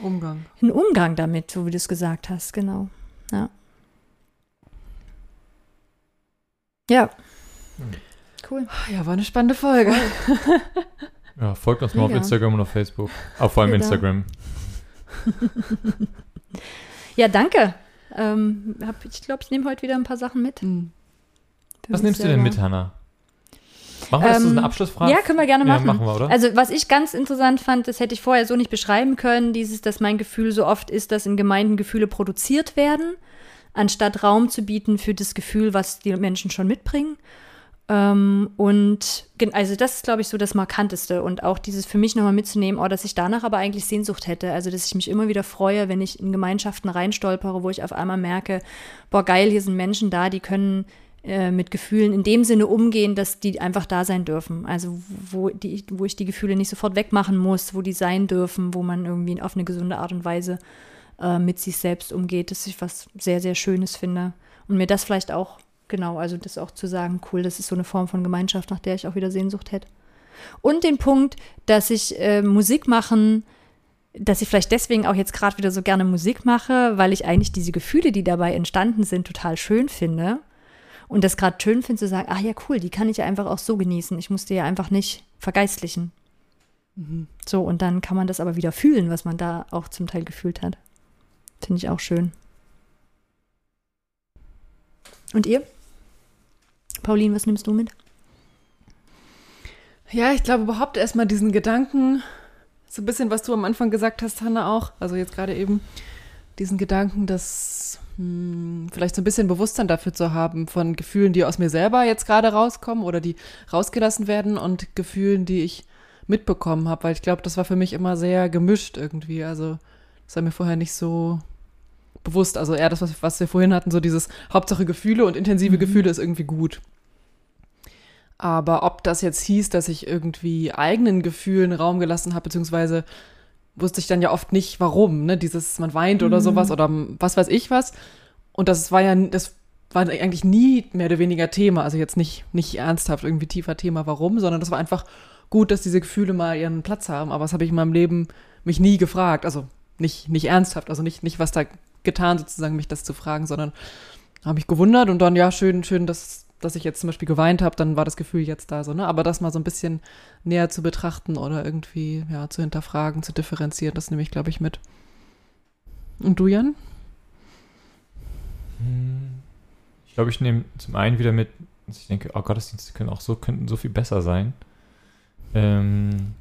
Umgang. ein Umgang damit, so wie du es gesagt hast, genau. Ja. Ja. Cool. Ja, war eine spannende Folge. Ja, folgt uns mal auf. Instagram und auf Facebook. Auf vor allem Genau. Instagram. Ja, danke. Ähm, hab, ich glaube, ich nehme heute wieder ein paar Sachen mit. Hm. für Was nimmst du denn selber. mit, Hannah? Machen wir das so Ähm, eine Abschlussfrage? Ja, können wir gerne machen. Ja, machen wir, oder? Also, was ich ganz interessant fand, das hätte ich vorher so nicht beschreiben können, dieses, dass mein Gefühl so oft ist, dass in Gemeinden Gefühle produziert werden, anstatt Raum zu bieten für das Gefühl, was die Menschen schon mitbringen. Ähm, und also das ist, glaube ich, so das Markanteste. Und auch dieses für mich nochmal mitzunehmen, oh, dass ich danach aber eigentlich Sehnsucht hätte. Also, dass ich mich immer wieder freue, wenn ich in Gemeinschaften reinstolpere, wo ich auf einmal merke, boah, geil, hier sind Menschen da, die können äh, mit Gefühlen in dem Sinne umgehen, dass die einfach da sein dürfen. Also wo, die, wo ich die Gefühle nicht sofort wegmachen muss, wo die sein dürfen, wo man irgendwie auf eine gesunde Art und Weise äh, mit sich selbst umgeht, dass ich was sehr, sehr Schönes finde. Und mir das vielleicht auch, genau, also das auch zu sagen, cool, das ist so eine Form von Gemeinschaft, nach der ich auch wieder Sehnsucht hätte. Und den Punkt, dass ich äh, Musik machen, dass ich vielleicht deswegen auch jetzt gerade wieder so gerne Musik mache, weil ich eigentlich diese Gefühle, die dabei entstanden sind, total schön finde. Und das gerade schön finde zu sagen, ach ja, cool, die kann ich ja einfach auch so genießen. Ich muss die ja einfach nicht vergeistlichen. Mhm. So, und dann kann man das aber wieder fühlen, was man da auch zum Teil gefühlt hat. Finde ich auch schön. Und ihr? Pauline, was nimmst du mit? Ja, ich glaube überhaupt erstmal diesen Gedanken, so ein bisschen, was du am Anfang gesagt hast, Hanna, auch, also jetzt gerade eben, diesen Gedanken, dass hm, vielleicht so ein bisschen Bewusstsein dafür zu haben von Gefühlen, die aus mir selber jetzt gerade rauskommen oder die rausgelassen werden und Gefühlen, die ich mitbekommen habe, weil ich glaube, das war für mich immer sehr gemischt irgendwie. Also das war mir vorher nicht so bewusst. Also eher das, was, was wir vorhin hatten, so dieses Hauptsache Gefühle und intensive mhm. Gefühle ist irgendwie gut. Aber ob das jetzt hieß, dass ich irgendwie eigenen Gefühlen Raum gelassen habe, beziehungsweise wusste ich dann ja oft nicht, warum, ne? Dieses, man weint oder mhm. sowas oder was weiß ich was. Und das war ja, das war eigentlich nie mehr oder weniger Thema. Also jetzt nicht, nicht ernsthaft irgendwie tiefer Thema, warum, sondern das war einfach gut, dass diese Gefühle mal ihren Platz haben. Aber das habe ich in meinem Leben mich nie gefragt. Also nicht, nicht ernsthaft, also nicht, nicht was da getan, sozusagen, mich das zu fragen, sondern habe ich gewundert und dann, ja, schön, schön, dass, dass ich jetzt zum Beispiel geweint habe, dann war das Gefühl jetzt da so, ne? Aber das mal so ein bisschen näher zu betrachten oder irgendwie, ja, zu hinterfragen, zu differenzieren, das nehme ich, glaube ich, mit. Und du, Jan? Ich glaube, ich nehme zum einen wieder mit, dass ich denke, oh, Gottesdienste können auch so, könnten so viel besser sein. Ähm,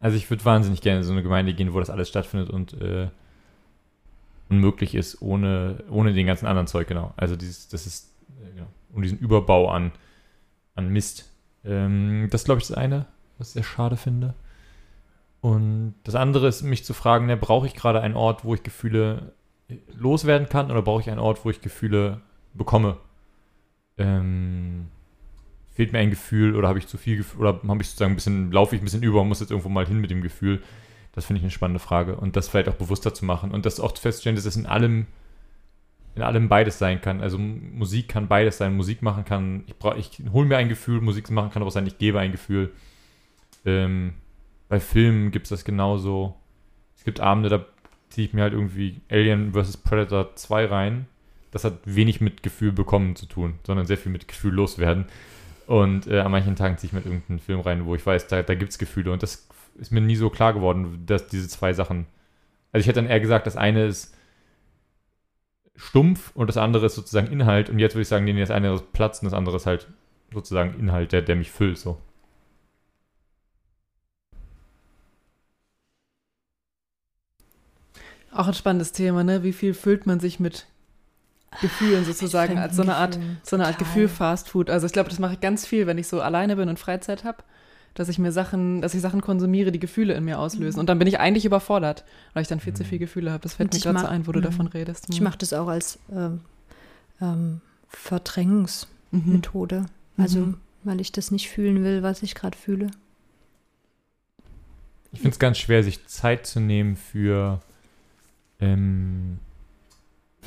also ich würde wahnsinnig gerne in so eine Gemeinde gehen, wo das alles stattfindet und äh, unmöglich ist ohne, ohne den ganzen anderen Zeug, genau. Also dieses, das ist, und diesen Überbau an, an Mist. Ähm, das glaube ich das eine, was ich sehr schade finde. Und das andere ist, mich zu fragen, ne, brauche ich gerade einen Ort, wo ich Gefühle loswerden kann oder brauche ich einen Ort, wo ich Gefühle bekomme? Ähm, fehlt mir ein Gefühl oder habe ich zu viel Gefühl oder habe ich sozusagen ein bisschen, laufe ich ein bisschen über und muss jetzt irgendwo mal hin mit dem Gefühl? Das finde ich eine spannende Frage. Und das vielleicht auch bewusster zu machen. Und das auch festzustellen, dass es in allem, in allem beides sein kann. Also Musik kann beides sein. Musik machen kann, ich, ich hole mir ein Gefühl, Musik machen kann aber auch sein, ich gebe ein Gefühl. Ähm, bei Filmen gibt es das genauso. Es gibt Abende, da ziehe ich mir halt irgendwie Alien vs. Predator 2 rein. Das hat wenig mit Gefühl bekommen zu tun, sondern sehr viel mit Gefühl loswerden. Und äh, an manchen Tagen ziehe ich mir irgendeinen Film rein, wo ich weiß, da, da gibt es Gefühle. Und das ist mir nie so klar geworden, dass diese zwei Sachen. Also ich hätte dann eher gesagt, das eine ist stumpf und das andere ist sozusagen Inhalt. Und jetzt würde ich sagen, nee, das eine ist Platz und das andere ist halt sozusagen Inhalt, der, der mich füllt. So. Auch ein spannendes Thema, ne? Wie viel füllt man sich mit Gefühlen sozusagen, als so eine Art, so eine Art Gefühl Fast Food. Also ich glaube, das mache ich ganz viel, wenn ich so alleine bin und Freizeit habe dass ich mir Sachen, dass ich Sachen konsumiere, die Gefühle in mir auslösen. Mhm. Und dann bin ich eigentlich überfordert, weil ich dann viel zu viel Gefühle habe. Das fällt mir gerade so ein, wo du davon redest. Ich mache das auch als ähm, ähm, Verdrängungsmethode. Mhm. Also, mhm. weil ich das nicht fühlen will, was ich gerade fühle. Ich finde es ganz schwer, sich Zeit zu nehmen für ähm,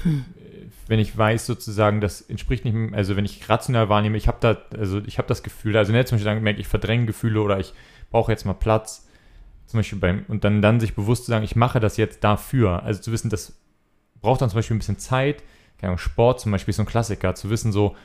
hm. wenn ich weiß sozusagen, das entspricht nicht, also wenn ich rational wahrnehme, ich habe da, also ich habe das Gefühl, also wenn zum Beispiel dann merke ich verdränge Gefühle oder ich brauche jetzt mal Platz, zum Beispiel beim, und dann, dann sich bewusst zu sagen, ich mache das jetzt dafür, also zu wissen, das braucht dann zum Beispiel ein bisschen Zeit, keine Ahnung, Sport zum Beispiel ist so ein Klassiker, zu wissen so,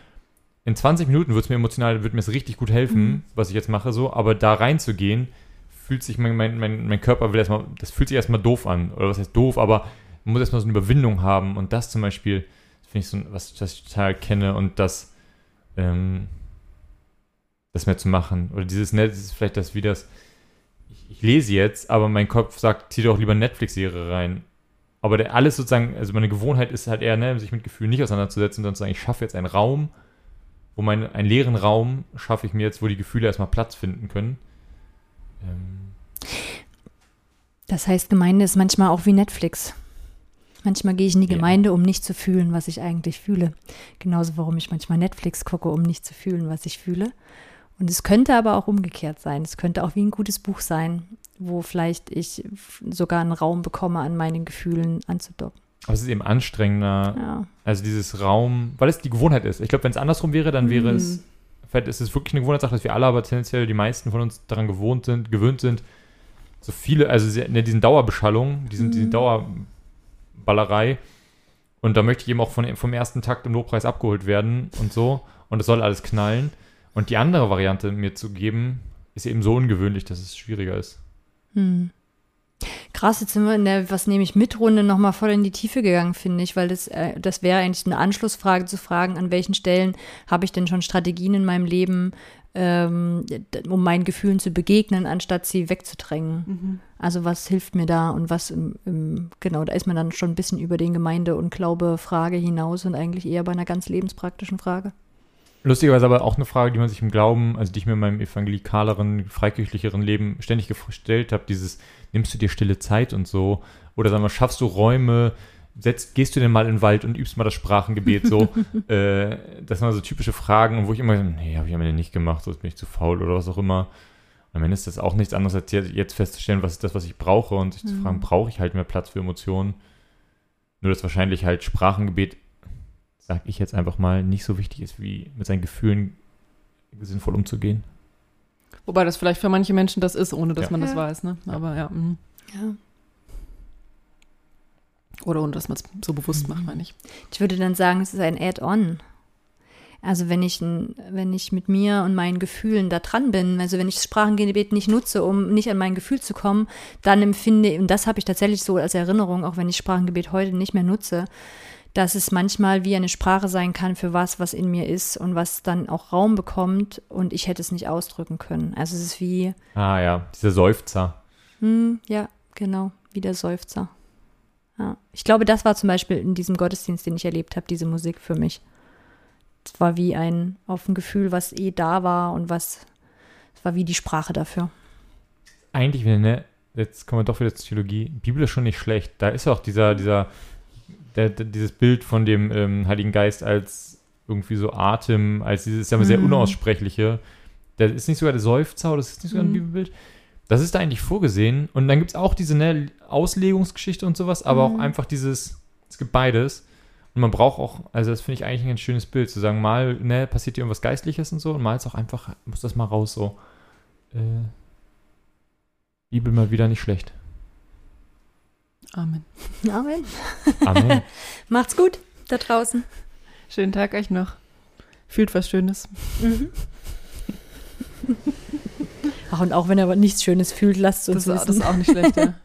in 20 Minuten wird es mir emotional, wird mir es richtig gut helfen, mhm. was ich jetzt mache, so, aber da reinzugehen, fühlt sich mein, mein, mein, mein Körper will erstmal, das fühlt sich erstmal doof an, oder was heißt doof, aber man muss erstmal so eine Überwindung haben und das zum Beispiel, finde ich so, was, was ich total kenne und das, ähm, das mehr zu machen. Oder dieses Netz ist vielleicht das wie das, ich, ich, lese jetzt, aber mein Kopf sagt, zieh doch lieber Netflix-Serie rein. Aber der alles sozusagen, also meine Gewohnheit ist halt eher, ne, sich mit Gefühlen nicht auseinanderzusetzen, sondern zu sagen, ich schaffe jetzt einen Raum, wo mein, einen leeren Raum schaffe ich mir jetzt, wo die Gefühle erstmal Platz finden können. Ähm. Das heißt, Gemeinde ist manchmal auch wie Netflix. Manchmal gehe ich in die. Gemeinde, um nicht zu fühlen, was ich eigentlich fühle. Genauso, warum ich manchmal Netflix gucke, um nicht zu fühlen, was ich fühle. Und es könnte aber auch umgekehrt sein. Es könnte auch wie ein gutes Buch sein, wo vielleicht ich sogar einen Raum bekomme, an meinen Gefühlen anzudocken. Aber es ist eben anstrengender, Ja. also dieses Raum, weil es die Gewohnheit ist. Ich glaube, wenn es andersrum wäre, dann wäre Mhm. es, vielleicht ist es wirklich eine Gewohnheitssache, dass wir alle, aber tendenziell die meisten von uns daran gewohnt sind, gewöhnt sind, so viele, also ne, diesen Dauerbeschallung, diesen, diese Mhm. Dauerballerei. Und da möchte ich eben auch von, vom ersten Takt im Lobpreis abgeholt werden und so. Und es soll alles knallen. Und die andere Variante mir zu geben, ist eben so ungewöhnlich, dass es schwieriger ist. Hm. Krass, jetzt sind wir in der Was nehme ich mit Runde nochmal voll in die Tiefe gegangen, finde ich, weil das, äh, das wäre eigentlich eine Anschlussfrage zu fragen, an welchen Stellen habe ich denn schon Strategien in meinem Leben, ähm, um meinen Gefühlen zu begegnen, anstatt sie wegzudrängen. Mhm. Also was hilft mir da und was im, im, genau, da ist man dann schon ein bisschen über den Gemeinde- und Glaube-Frage hinaus und eigentlich eher bei einer ganz lebenspraktischen Frage. Lustigerweise aber auch eine Frage, die man sich im Glauben, also die ich mir in meinem evangelikaleren, freikirchlicheren Leben ständig gestellt habe, dieses, nimmst du dir stille Zeit und so? Oder sag mal, schaffst du Räume, setzt, gehst du denn mal in den Wald und übst mal das Sprachengebet so? äh, das sind so typische Fragen, wo ich immer, nee, habe ich am Ende nicht gemacht, so bin ich zu faul oder was auch immer. Und am Ende ist das auch nichts anderes, als jetzt festzustellen, was ist das, was ich brauche und sich zu Mhm. fragen, brauche ich halt mehr Platz für Emotionen? Nur, dass wahrscheinlich halt Sprachengebet sag ich jetzt einfach mal, nicht so wichtig ist, wie mit seinen Gefühlen sinnvoll umzugehen. Wobei das vielleicht für manche Menschen das ist, ohne dass Ja. man das Ja. weiß, ne? Aber ja. mhm. Ja. Oder ohne dass man es so bewusst macht, meine ich. Ich würde dann sagen, es ist ein Add-on. Also wenn ich, wenn ich mit mir und meinen Gefühlen da dran bin, also wenn ich das Sprachengebet nicht nutze, um nicht an mein Gefühl zu kommen, dann empfinde, und das habe ich tatsächlich so als Erinnerung, auch wenn ich Sprachengebet heute nicht mehr nutze, dass es manchmal wie eine Sprache sein kann für was, was in mir ist und was dann auch Raum bekommt und ich hätte es nicht ausdrücken können. Also es ist wie, Ah ja, dieser Seufzer. hm, ja, genau, wie der Seufzer. Ja. Ich glaube, das war zum Beispiel in diesem Gottesdienst, den ich erlebt habe, diese Musik für mich. Es war wie ein auf ein Gefühl, was eh da war und was, es war wie die Sprache dafür. Eigentlich, wenn, ne, jetzt kommen wir doch wieder zur Theologie. Bibel ist schon nicht schlecht. Da ist auch dieser, dieser, der, der, dieses Bild von dem ähm, Heiligen Geist als irgendwie so Atem, als dieses ja, sehr Mhm. unaussprechliche. Das ist nicht sogar der Seufzer das ist nicht sogar ein Mhm. Bibelbild. Das ist da eigentlich vorgesehen. Und dann gibt es auch diese ne, Auslegungsgeschichte und sowas, aber Mhm. auch einfach dieses, es gibt beides. Und man braucht auch, also das finde ich eigentlich ein ganz schönes Bild, zu sagen, mal, ne, passiert dir irgendwas Geistliches und so, und mal ist auch einfach, muss das mal raus so. Äh, Bibel mal wieder nicht schlecht. Amen. Amen. Amen. Macht's gut da draußen. Schönen Tag euch noch. Fühlt was Schönes. Mhm. Ach, und auch wenn er aber nichts Schönes fühlt, lasst uns Das, das wissen. ist auch nicht schlecht, ja.